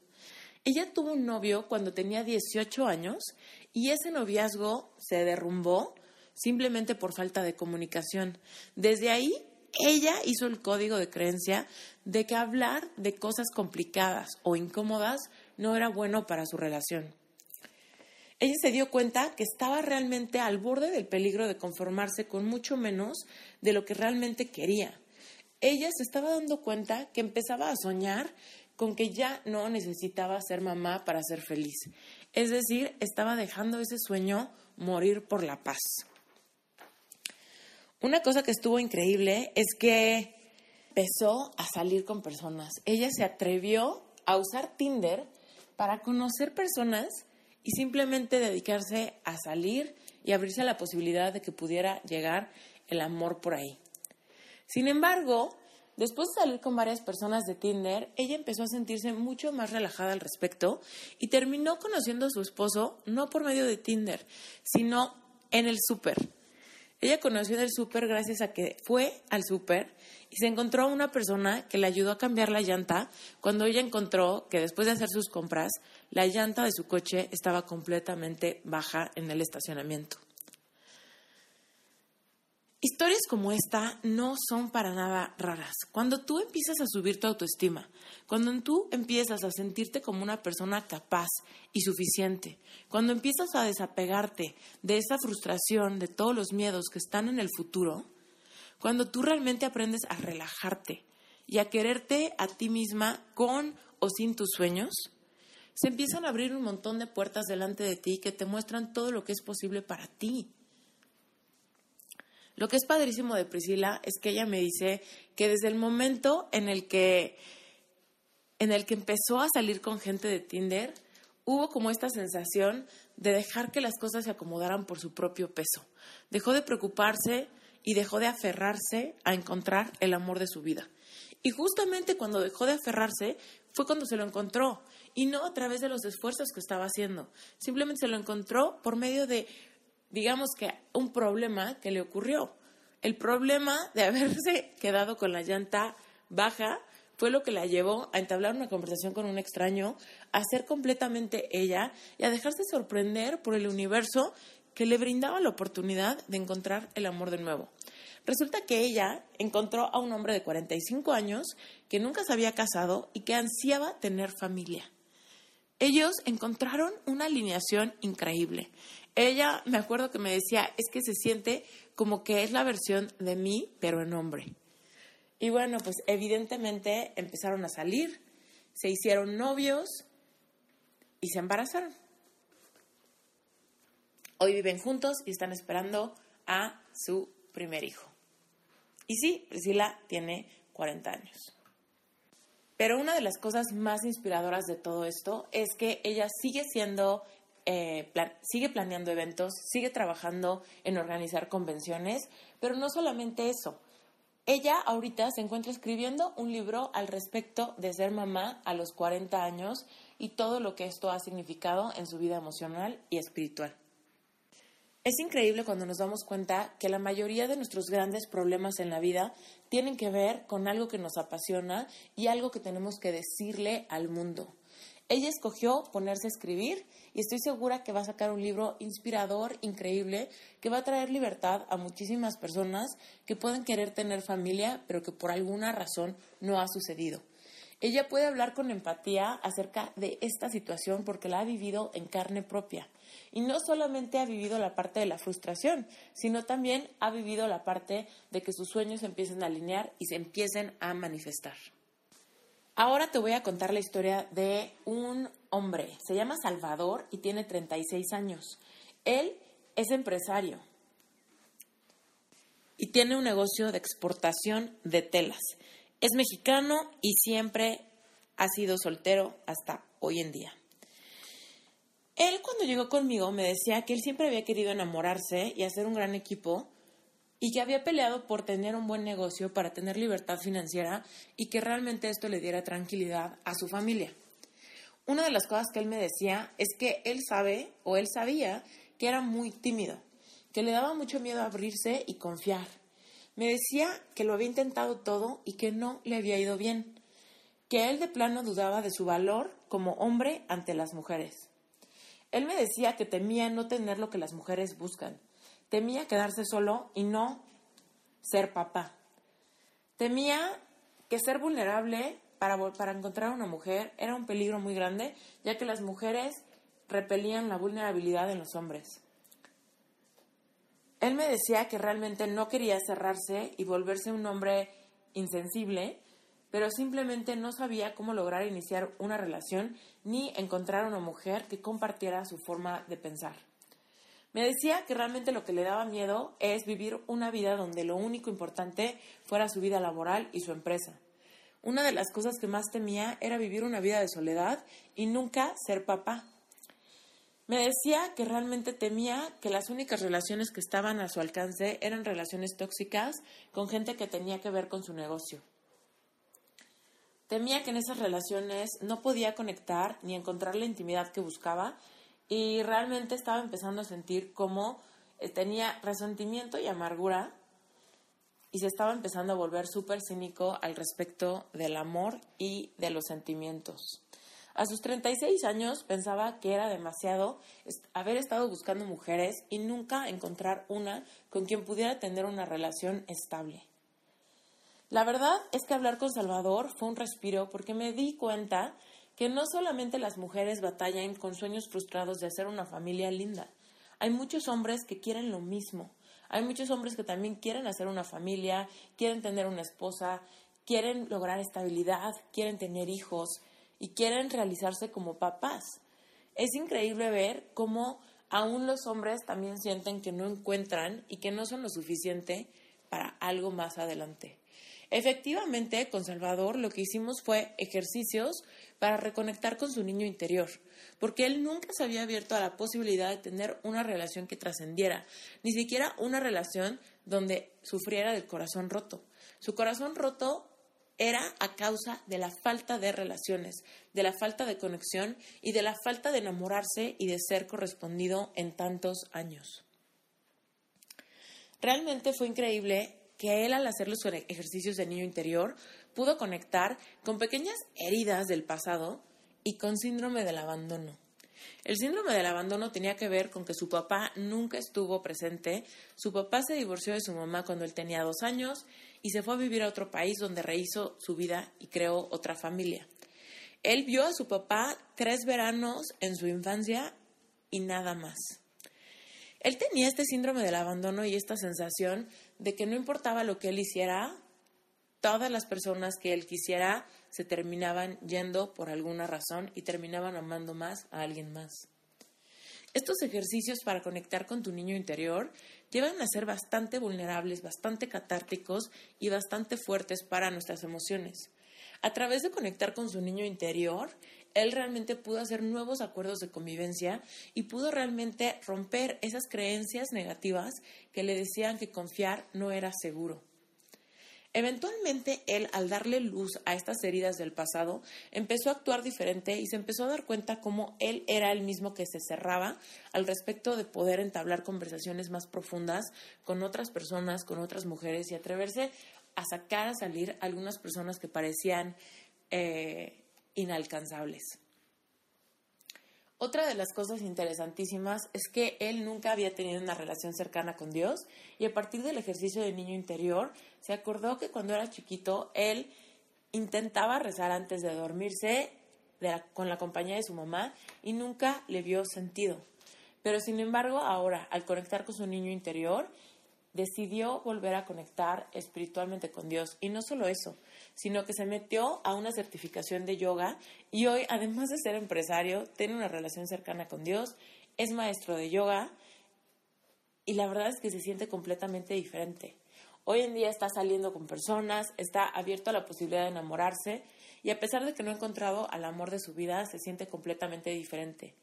Ella tuvo un novio cuando tenía 18 años y ese noviazgo se derrumbó simplemente por falta de comunicación. Desde ahí ella hizo el código de creencia de que hablar de cosas complicadas o incómodas no era bueno para su relación. Ella se dio cuenta que estaba realmente al borde del peligro de conformarse con mucho menos de lo que realmente quería. Ella se estaba dando cuenta que empezaba a soñar con que ya no necesitaba ser mamá para ser feliz. Es decir, estaba dejando ese sueño morir por la paz. Una cosa que estuvo increíble es que empezó a salir con personas. Ella se atrevió a usar Tinder para conocer personas y simplemente dedicarse a salir y abrirse a la posibilidad de que pudiera llegar el amor por ahí. Sin embargo, Después de salir con varias personas de Tinder, ella empezó a sentirse mucho más relajada al respecto y terminó conociendo a su esposo no por medio de Tinder, sino en el súper. Ella conoció en el súper gracias a que fue al súper y se encontró a una persona que le ayudó a cambiar la llanta cuando ella encontró que después de hacer sus compras, la llanta de su coche estaba completamente baja en el estacionamiento. Historias como esta no son para nada raras. Cuando tú empiezas a subir tu autoestima, cuando tú empiezas a sentirte como una persona capaz y suficiente, cuando empiezas a desapegarte de esa frustración, de todos los miedos que están en el futuro, cuando tú realmente aprendes a relajarte y a quererte a ti misma con o sin tus sueños, se empiezan a abrir un montón de puertas delante de ti que te muestran todo lo que es posible para ti. Lo que es padrísimo de Priscila es que ella me dice que desde el momento en el que en el que empezó a salir con gente de Tinder, hubo como esta sensación de dejar que las cosas se acomodaran por su propio peso. Dejó de preocuparse y dejó de aferrarse a encontrar el amor de su vida. Y justamente cuando dejó de aferrarse fue cuando se lo encontró y no a través de los esfuerzos que estaba haciendo. Simplemente se lo encontró por medio de digamos que un problema que le ocurrió. El problema de haberse quedado con la llanta baja fue lo que la llevó a entablar una conversación con un extraño, a ser completamente ella y a dejarse sorprender por el universo que le brindaba la oportunidad de encontrar el amor de nuevo. Resulta que ella encontró a un hombre de 45 años que nunca se había casado y que ansiaba tener familia. Ellos encontraron una alineación increíble. Ella, me acuerdo que me decía, es que se siente como que es la versión de mí, pero en hombre. Y bueno, pues evidentemente empezaron a salir, se hicieron novios y se embarazaron. Hoy viven juntos y están esperando a su primer hijo. Y sí, Priscila tiene 40 años. Pero una de las cosas más inspiradoras de todo esto es que ella sigue siendo, eh, sigue planeando eventos, sigue trabajando en organizar convenciones, pero no solamente eso. Ella ahorita se encuentra escribiendo un libro al respecto de ser mamá a los 40 años y todo lo que esto ha significado en su vida emocional y espiritual. Es increíble cuando nos damos cuenta que la mayoría de nuestros grandes problemas en la vida tienen que ver con algo que nos apasiona y algo que tenemos que decirle al mundo. Ella escogió ponerse a escribir y estoy segura que va a sacar un libro inspirador, increíble, que va a traer libertad a muchísimas personas que pueden querer tener familia, pero que por alguna razón no ha sucedido. Ella puede hablar con empatía acerca de esta situación porque la ha vivido en carne propia. Y no solamente ha vivido la parte de la frustración, sino también ha vivido la parte de que sus sueños empiecen a alinear y se empiecen a manifestar. Ahora te voy a contar la historia de un hombre. Se llama Salvador y tiene 36 años. Él es empresario y tiene un negocio de exportación de telas. Es mexicano y siempre ha sido soltero hasta hoy en día. Él cuando llegó conmigo me decía que él siempre había querido enamorarse y hacer un gran equipo y que había peleado por tener un buen negocio para tener libertad financiera y que realmente esto le diera tranquilidad a su familia. Una de las cosas que él me decía es que él sabe o él sabía que era muy tímido, que le daba mucho miedo abrirse y confiar, me decía que lo había intentado todo y que no le había ido bien, que él de plano dudaba de su valor como hombre ante las mujeres. Él me decía que temía no tener lo que las mujeres buscan, temía quedarse solo y no ser papá. Temía que ser vulnerable para, para encontrar una mujer era un peligro muy grande, ya que las mujeres repelían la vulnerabilidad en los hombres. Él me decía que realmente no quería cerrarse y volverse un hombre insensible, pero simplemente no sabía cómo lograr iniciar una relación ni encontrar una mujer que compartiera su forma de pensar. Me decía que realmente lo que le daba miedo es vivir una vida donde lo único importante fuera su vida laboral y su empresa. Una de las cosas que más temía era vivir una vida de soledad y nunca ser papá. Me decía que realmente temía que las únicas relaciones que estaban a su alcance eran relaciones tóxicas con gente que tenía que ver con su negocio. Temía que en esas relaciones no podía conectar ni encontrar la intimidad que buscaba y realmente estaba empezando a sentir como eh, tenía resentimiento y amargura y se estaba empezando a volver súper cínico al respecto del amor y de los sentimientos. A sus 36 años pensaba que era demasiado haber estado buscando mujeres y nunca encontrar una con quien pudiera tener una relación estable. La verdad es que hablar con Salvador fue un respiro porque me di cuenta que no solamente las mujeres batallan con sueños frustrados de hacer una familia linda, hay muchos hombres que quieren lo mismo. Hay muchos hombres que también quieren hacer una familia, quieren tener una esposa, quieren lograr estabilidad, quieren tener hijos y quieren realizarse como papás. Es increíble ver cómo aún los hombres también sienten que no encuentran y que no son lo suficiente para algo más adelante. Efectivamente, con Salvador lo que hicimos fue ejercicios para reconectar con su niño interior, porque él nunca se había abierto a la posibilidad de tener una relación que trascendiera, ni siquiera una relación donde sufriera del corazón roto. Su corazón roto era a causa de la falta de relaciones, de la falta de conexión y de la falta de enamorarse y de ser correspondido en tantos años. Realmente fue increíble que él al hacer los ejercicios de niño interior pudo conectar con pequeñas heridas del pasado y con síndrome del abandono. El síndrome del abandono tenía que ver con que su papá nunca estuvo presente, su papá se divorció de su mamá cuando él tenía dos años y se fue a vivir a otro país donde rehizo su vida y creó otra familia. Él vio a su papá tres veranos en su infancia y nada más. Él tenía este síndrome del abandono y esta sensación de que no importaba lo que él hiciera, todas las personas que él quisiera se terminaban yendo por alguna razón y terminaban amando más a alguien más. Estos ejercicios para conectar con tu niño interior llevan a ser bastante vulnerables, bastante catárticos y bastante fuertes para nuestras emociones. A través de conectar con su niño interior, él realmente pudo hacer nuevos acuerdos de convivencia y pudo realmente romper esas creencias negativas que le decían que confiar no era seguro. Eventualmente él, al darle luz a estas heridas del pasado, empezó a actuar diferente y se empezó a dar cuenta cómo él era el mismo que se cerraba al respecto de poder entablar conversaciones más profundas con otras personas, con otras mujeres y atreverse a sacar a salir algunas personas que parecían eh, inalcanzables. Otra de las cosas interesantísimas es que él nunca había tenido una relación cercana con Dios y a partir del ejercicio de niño interior se acordó que cuando era chiquito él intentaba rezar antes de dormirse con la compañía de su mamá y nunca le vio sentido. Pero sin embargo ahora al conectar con su niño interior decidió volver a conectar espiritualmente con Dios. Y no solo eso, sino que se metió a una certificación de yoga y hoy, además de ser empresario, tiene una relación cercana con Dios, es maestro de yoga y la verdad es que se siente completamente diferente. Hoy en día está saliendo con personas, está abierto a la posibilidad de enamorarse y a pesar de que no ha encontrado al amor de su vida, se siente completamente diferente.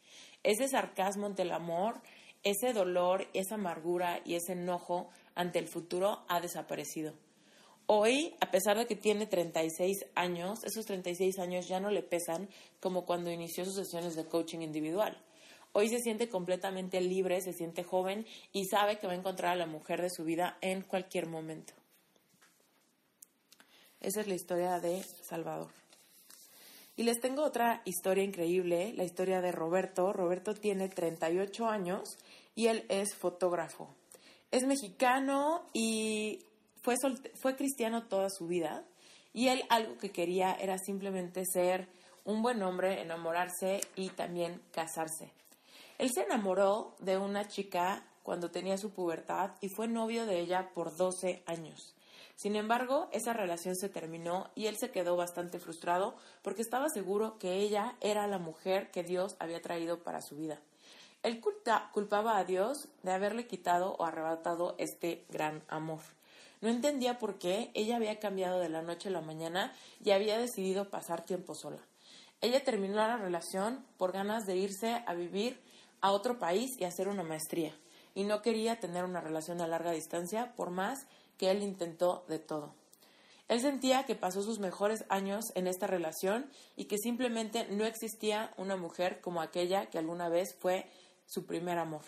Ese sarcasmo ante el amor ese dolor, esa amargura y ese enojo ante el futuro ha desaparecido. Hoy, a pesar de que tiene 36 años, esos 36 años ya no le pesan como cuando inició sus sesiones de coaching individual. Hoy se siente completamente libre, se siente joven y sabe que va a encontrar a la mujer de su vida en cualquier momento. Esa es la historia de Salvador. Y les tengo otra historia increíble, la historia de Roberto. Roberto tiene 38 años y él es fotógrafo. Es mexicano y fue, fue cristiano toda su vida. Y él algo que quería era simplemente ser un buen hombre, enamorarse y también casarse. Él se enamoró de una chica cuando tenía su pubertad y fue novio de ella por 12 años. Sin embargo, esa relación se terminó y él se quedó bastante frustrado porque estaba seguro que ella era la mujer que Dios había traído para su vida. Él culpaba a Dios de haberle quitado o arrebatado este gran amor. No entendía por qué ella había cambiado de la noche a la mañana y había decidido pasar tiempo sola. Ella terminó la relación por ganas de irse a vivir a otro país y hacer una maestría. Y no quería tener una relación a larga distancia por más que él intentó de todo. Él sentía que pasó sus mejores años en esta relación y que simplemente no existía una mujer como aquella que alguna vez fue su primer amor.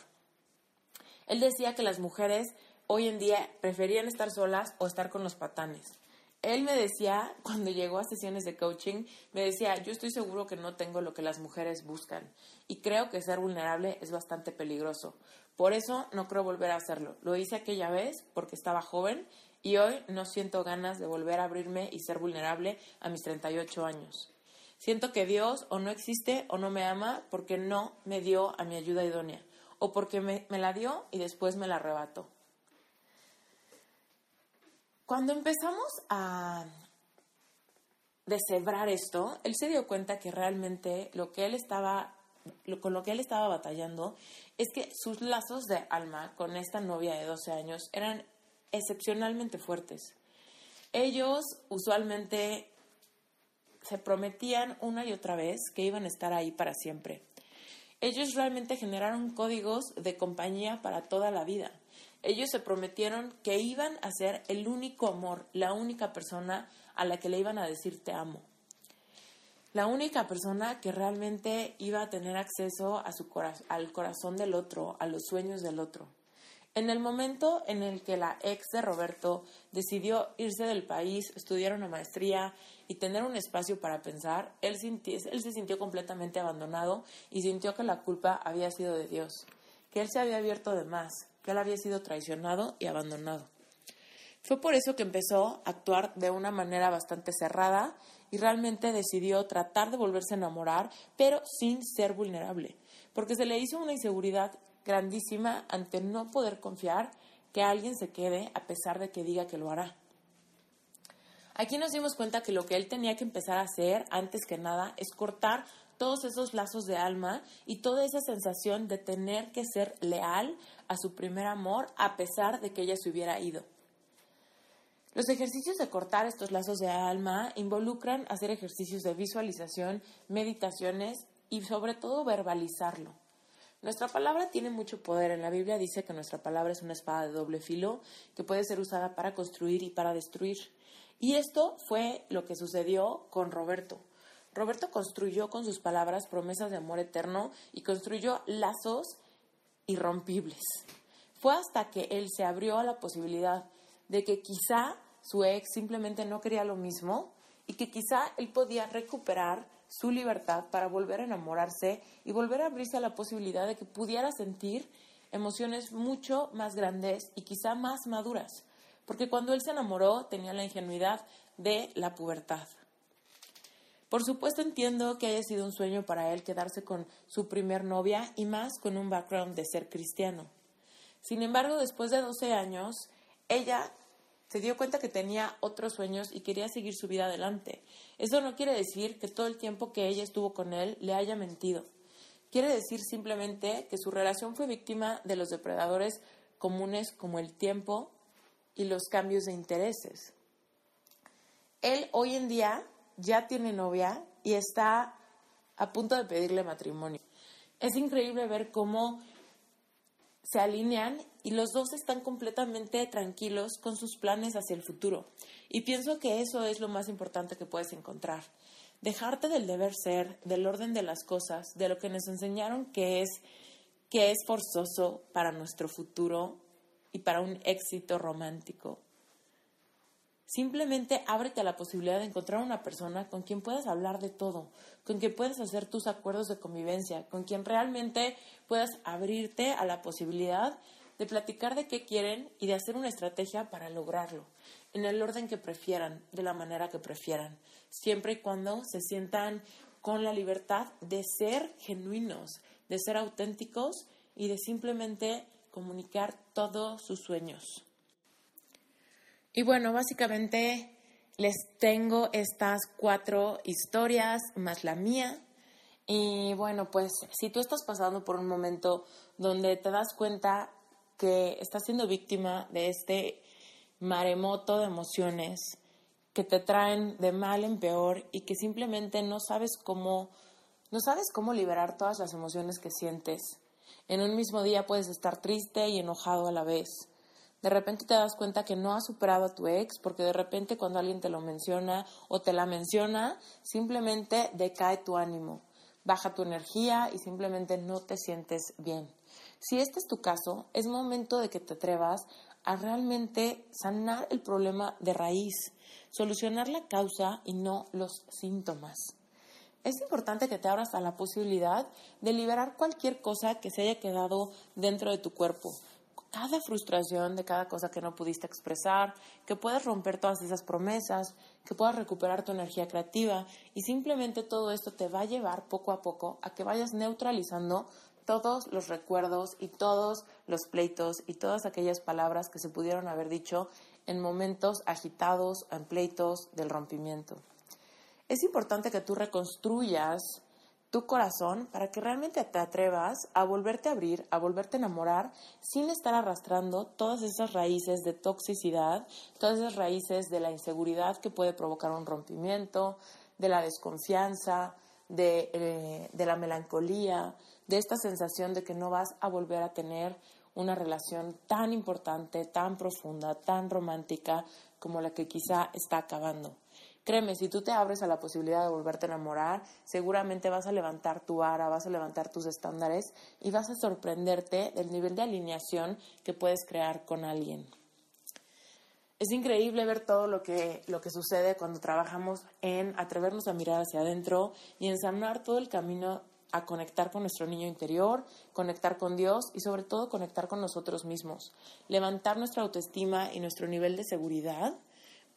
Él decía que las mujeres hoy en día preferían estar solas o estar con los patanes. Él me decía, cuando llegó a sesiones de coaching, me decía, yo estoy seguro que no tengo lo que las mujeres buscan y creo que ser vulnerable es bastante peligroso. Por eso no creo volver a hacerlo. Lo hice aquella vez porque estaba joven y hoy no siento ganas de volver a abrirme y ser vulnerable a mis 38 años. Siento que Dios o no existe o no me ama porque no me dio a mi ayuda idónea o porque me, la dio y después me la arrebató. Cuando empezamos a deshebrar esto, él se dio cuenta que realmente lo que él estaba con lo que él estaba batallando es que sus lazos de alma con esta novia de 12 años eran excepcionalmente fuertes. Ellos usualmente se prometían una y otra vez que iban a estar ahí para siempre. Ellos realmente generaron códigos de compañía para toda la vida. Ellos se prometieron que iban a ser el único amor, la única persona a la que le iban a decir te amo. La única persona que realmente iba a tener acceso a su al corazón del otro, a los sueños del otro. En el momento en el que la ex de Roberto decidió irse del país, estudiar una maestría y tener un espacio para pensar, él, él se sintió completamente abandonado y sintió que la culpa había sido de Dios, que él se había abierto de más, que él había sido traicionado y abandonado. Fue por eso que empezó a actuar de una manera bastante cerrada y realmente decidió tratar de volverse a enamorar, pero sin ser vulnerable, porque se le hizo una inseguridad grandísima ante no poder confiar que alguien se quede a pesar de que diga que lo hará. Aquí nos dimos cuenta que lo que él tenía que empezar a hacer antes que nada es cortar todos esos lazos de alma y toda esa sensación de tener que ser leal a su primer amor a pesar de que ella se hubiera ido. Los ejercicios de cortar estos lazos de alma involucran hacer ejercicios de visualización, meditaciones y sobre todo verbalizarlo. Nuestra palabra tiene mucho poder. En la Biblia dice que nuestra palabra es una espada de doble filo que puede ser usada para construir y para destruir. Y esto fue lo que sucedió con Roberto. Roberto construyó con sus palabras promesas de amor eterno y construyó lazos irrompibles. Fue hasta que él se abrió a la posibilidad de que quizá su ex simplemente no quería lo mismo y que quizá él podía recuperar su libertad para volver a enamorarse y volver a abrirse a la posibilidad de que pudiera sentir emociones mucho más grandes y quizá más maduras, porque cuando él se enamoró tenía la ingenuidad de la pubertad. Por supuesto entiendo que haya sido un sueño para él quedarse con su primer novia y más con un background de ser cristiano. Sin embargo, después de 12 años, ella se dio cuenta que tenía otros sueños y quería seguir su vida adelante. Eso no quiere decir que todo el tiempo que ella estuvo con él le haya mentido. Quiere decir simplemente que su relación fue víctima de los depredadores comunes como el tiempo y los cambios de intereses. Él hoy en día ya tiene novia y está a punto de pedirle matrimonio. Es increíble ver cómo se alinean y los dos están completamente tranquilos con sus planes hacia el futuro. Y pienso que eso es lo más importante que puedes encontrar. Dejarte del deber ser, del orden de las cosas, de lo que nos enseñaron que es que es forzoso para nuestro futuro y para un éxito romántico. Simplemente ábrete a la posibilidad de encontrar una persona con quien puedas hablar de todo, con quien puedas hacer tus acuerdos de convivencia, con quien realmente puedas abrirte a la posibilidad de platicar de qué quieren y de hacer una estrategia para lograrlo, en el orden que prefieran, de la manera que prefieran, siempre y cuando se sientan con la libertad de ser genuinos, de ser auténticos y de simplemente comunicar todos sus sueños. Y bueno, básicamente les tengo estas cuatro historias más la mía. Y bueno, pues si tú estás pasando por un momento donde te das cuenta que estás siendo víctima de este maremoto de emociones que te traen de mal en peor y que simplemente no sabes cómo no sabes cómo liberar todas las emociones que sientes. En un mismo día puedes estar triste y enojado a la vez De repente te das cuenta que no has superado a tu ex porque de repente cuando alguien te lo menciona o te la menciona, simplemente decae tu ánimo, baja tu energía y simplemente no te sientes bien. Si este es tu caso, es momento de que te atrevas a realmente sanar el problema de raíz, solucionar la causa y no los síntomas. Es importante que te abras a la posibilidad de liberar cualquier cosa que se haya quedado dentro de tu cuerpo, cada frustración de cada cosa que no pudiste expresar, que puedas romper todas esas promesas, que puedas recuperar tu energía creativa y simplemente todo esto te va a llevar poco a poco a que vayas neutralizando todos los recuerdos y todos los pleitos y todas aquellas palabras que se pudieron haber dicho en momentos agitados, en pleitos del rompimiento. Es importante que tú reconstruyas tu corazón para que realmente te atrevas a volverte a abrir, a volverte a enamorar sin estar arrastrando todas esas raíces de toxicidad, todas esas raíces de la inseguridad que puede provocar un rompimiento, de la desconfianza, de, eh, de la melancolía, de esta sensación de que no vas a volver a tener una relación tan importante, tan profunda, tan romántica como la que quizá está acabando. Créeme, si tú te abres a la posibilidad de volverte a enamorar, seguramente vas a levantar tu vara, vas a levantar tus estándares y vas a sorprenderte del nivel de alineación que puedes crear con alguien. Es increíble ver todo lo que, lo que sucede cuando trabajamos en atrevernos a mirar hacia adentro y en todo el camino a conectar con nuestro niño interior, conectar con Dios y sobre todo conectar con nosotros mismos, levantar nuestra autoestima y nuestro nivel de seguridad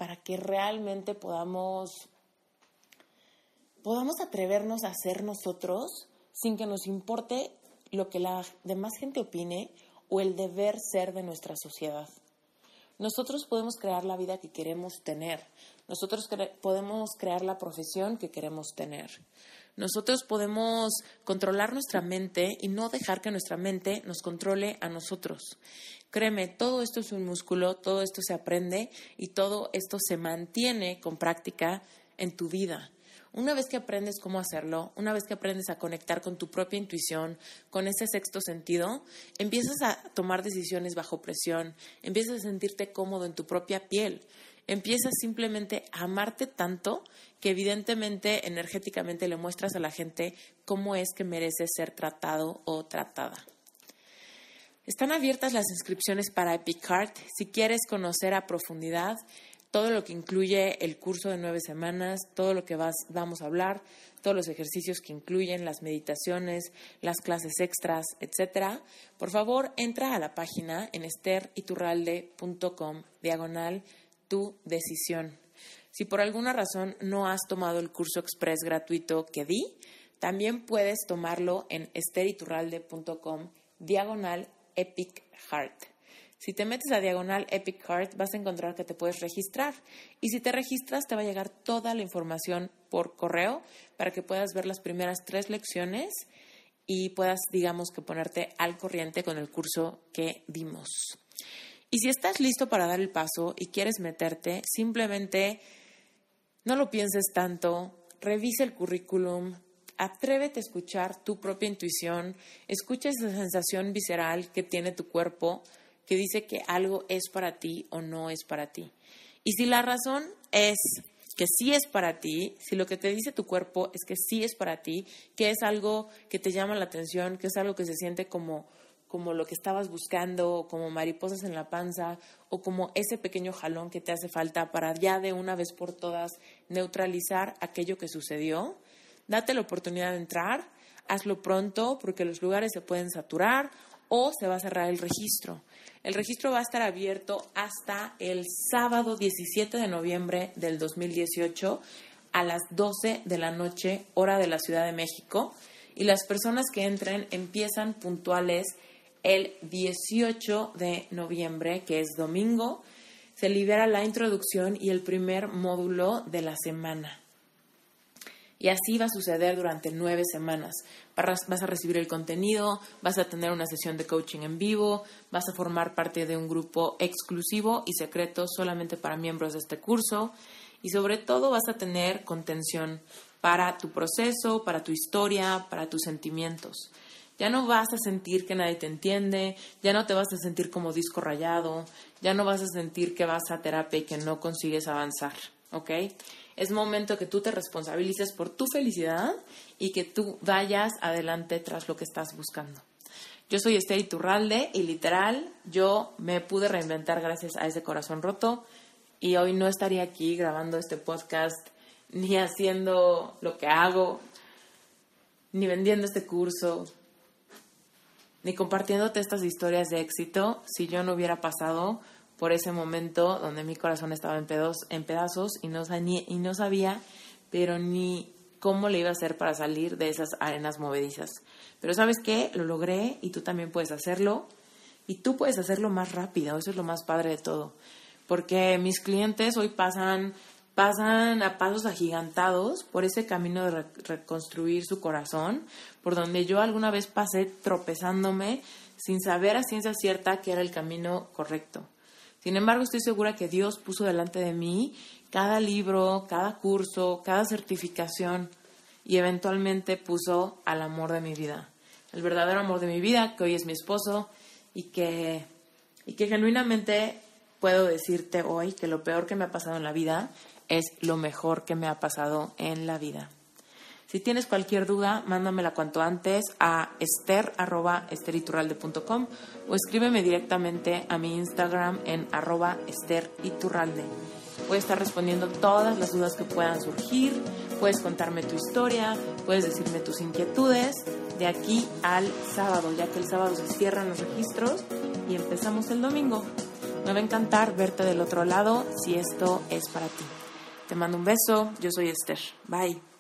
para que realmente podamos, podamos atrevernos a ser nosotros sin que nos importe lo que la demás gente opine o el deber ser de nuestra sociedad. Nosotros podemos crear la vida que queremos tener. Nosotros podemos crear la profesión que queremos tener. Nosotros podemos controlar nuestra mente y no dejar que nuestra mente nos controle a nosotros. Créeme, todo esto es un músculo, todo esto se aprende y todo esto se mantiene con práctica en tu vida. Una vez que aprendes cómo hacerlo, una vez que aprendes a conectar con tu propia intuición, con ese sexto sentido, empiezas a tomar decisiones bajo presión, empiezas a sentirte cómodo en tu propia piel, empiezas simplemente a amarte tanto que evidentemente energéticamente le muestras a la gente cómo es que mereces ser tratado o tratada. Están abiertas las inscripciones para Epic Heart. Si quieres conocer a profundidad todo lo que incluye el curso de nueve semanas, todo lo que vamos a hablar, todos los ejercicios que incluyen, las meditaciones, las clases extras, etcétera, por favor entra a la página en esteriturralde.com diagonal tu decisión. Si por alguna razón no has tomado el curso express gratuito que di, también puedes tomarlo en esteriturralde.com diagonal Epic Heart. Si te metes a diagonal Epic Heart vas a encontrar que te puedes registrar y si te registras te va a llegar toda la información por correo para que puedas ver las primeras tres lecciones y puedas, digamos, que ponerte al corriente con el curso que dimos. Y si estás listo para dar el paso y quieres meterte, simplemente no lo pienses tanto, revisa el currículum, Atrévete a escuchar tu propia intuición, escucha esa sensación visceral que tiene tu cuerpo que dice que algo es para ti o no es para ti. Y si la razón es que sí es para ti, si lo que te dice tu cuerpo es que sí es para ti, que es algo que te llama la atención, que es algo que se siente como como lo que estabas buscando, como mariposas en la panza, o como ese pequeño jalón que te hace falta para ya de una vez por todas neutralizar aquello que sucedió, Date la oportunidad de entrar, hazlo pronto porque los lugares se pueden saturar o se va a cerrar el registro. El registro va a estar abierto hasta el sábado 17 de noviembre del 2018 a las 12 de la noche, hora de la Ciudad de México. Y las personas que entren empiezan puntuales el 18 de noviembre, que es domingo. Se libera la introducción y el primer módulo de la semana. Y así va a suceder durante nueve semanas. Vas a recibir el contenido, vas a tener una sesión de coaching en vivo, vas a formar parte de un grupo exclusivo y secreto solamente para miembros de este curso y sobre todo vas a tener contención para tu proceso, para tu historia, para tus sentimientos. Ya no vas a sentir que nadie te entiende, ya no te vas a sentir como disco rayado, ya no vas a sentir que vas a terapia y que no consigues avanzar, ¿ok? Es momento que tú te responsabilices por tu felicidad y que tú vayas adelante tras lo que estás buscando. Yo soy Esther Iturralde y literal yo me pude reinventar gracias a ese corazón roto y hoy no estaría aquí grabando este podcast ni haciendo lo que hago, ni vendiendo este curso, ni compartiéndote estas historias de éxito si yo no hubiera pasado por ese momento donde mi corazón estaba en, en pedazos y no, y no sabía, pero ni cómo le iba a hacer para salir de esas arenas movedizas. Pero sabes qué, lo logré y tú también puedes hacerlo. Y tú puedes hacerlo más rápido, eso es lo más padre de todo, porque mis clientes hoy pasan pasan a pasos agigantados por ese camino de reconstruir su corazón, por donde yo alguna vez pasé tropezándome sin saber a ciencia cierta que era el camino correcto. Sin embargo, estoy segura que Dios puso delante de mí cada libro, cada curso, cada certificación y eventualmente puso al amor de mi vida, el verdadero amor de mi vida, que hoy es mi esposo y que, y que genuinamente puedo decirte hoy que lo peor que me ha pasado en la vida es lo mejor que me ha pasado en la vida. Si tienes cualquier duda, mándamela cuanto antes a ester.esteriturralde.com o escríbeme directamente a mi Instagram en arroba esteriturralde. Voy a estar respondiendo todas las dudas que puedan surgir. Puedes contarme tu historia, puedes decirme tus inquietudes de aquí al sábado, ya que el sábado se cierran los registros y empezamos el domingo. Me va a encantar verte del otro lado si esto es para ti. Te mando un beso, yo soy Esther. Bye.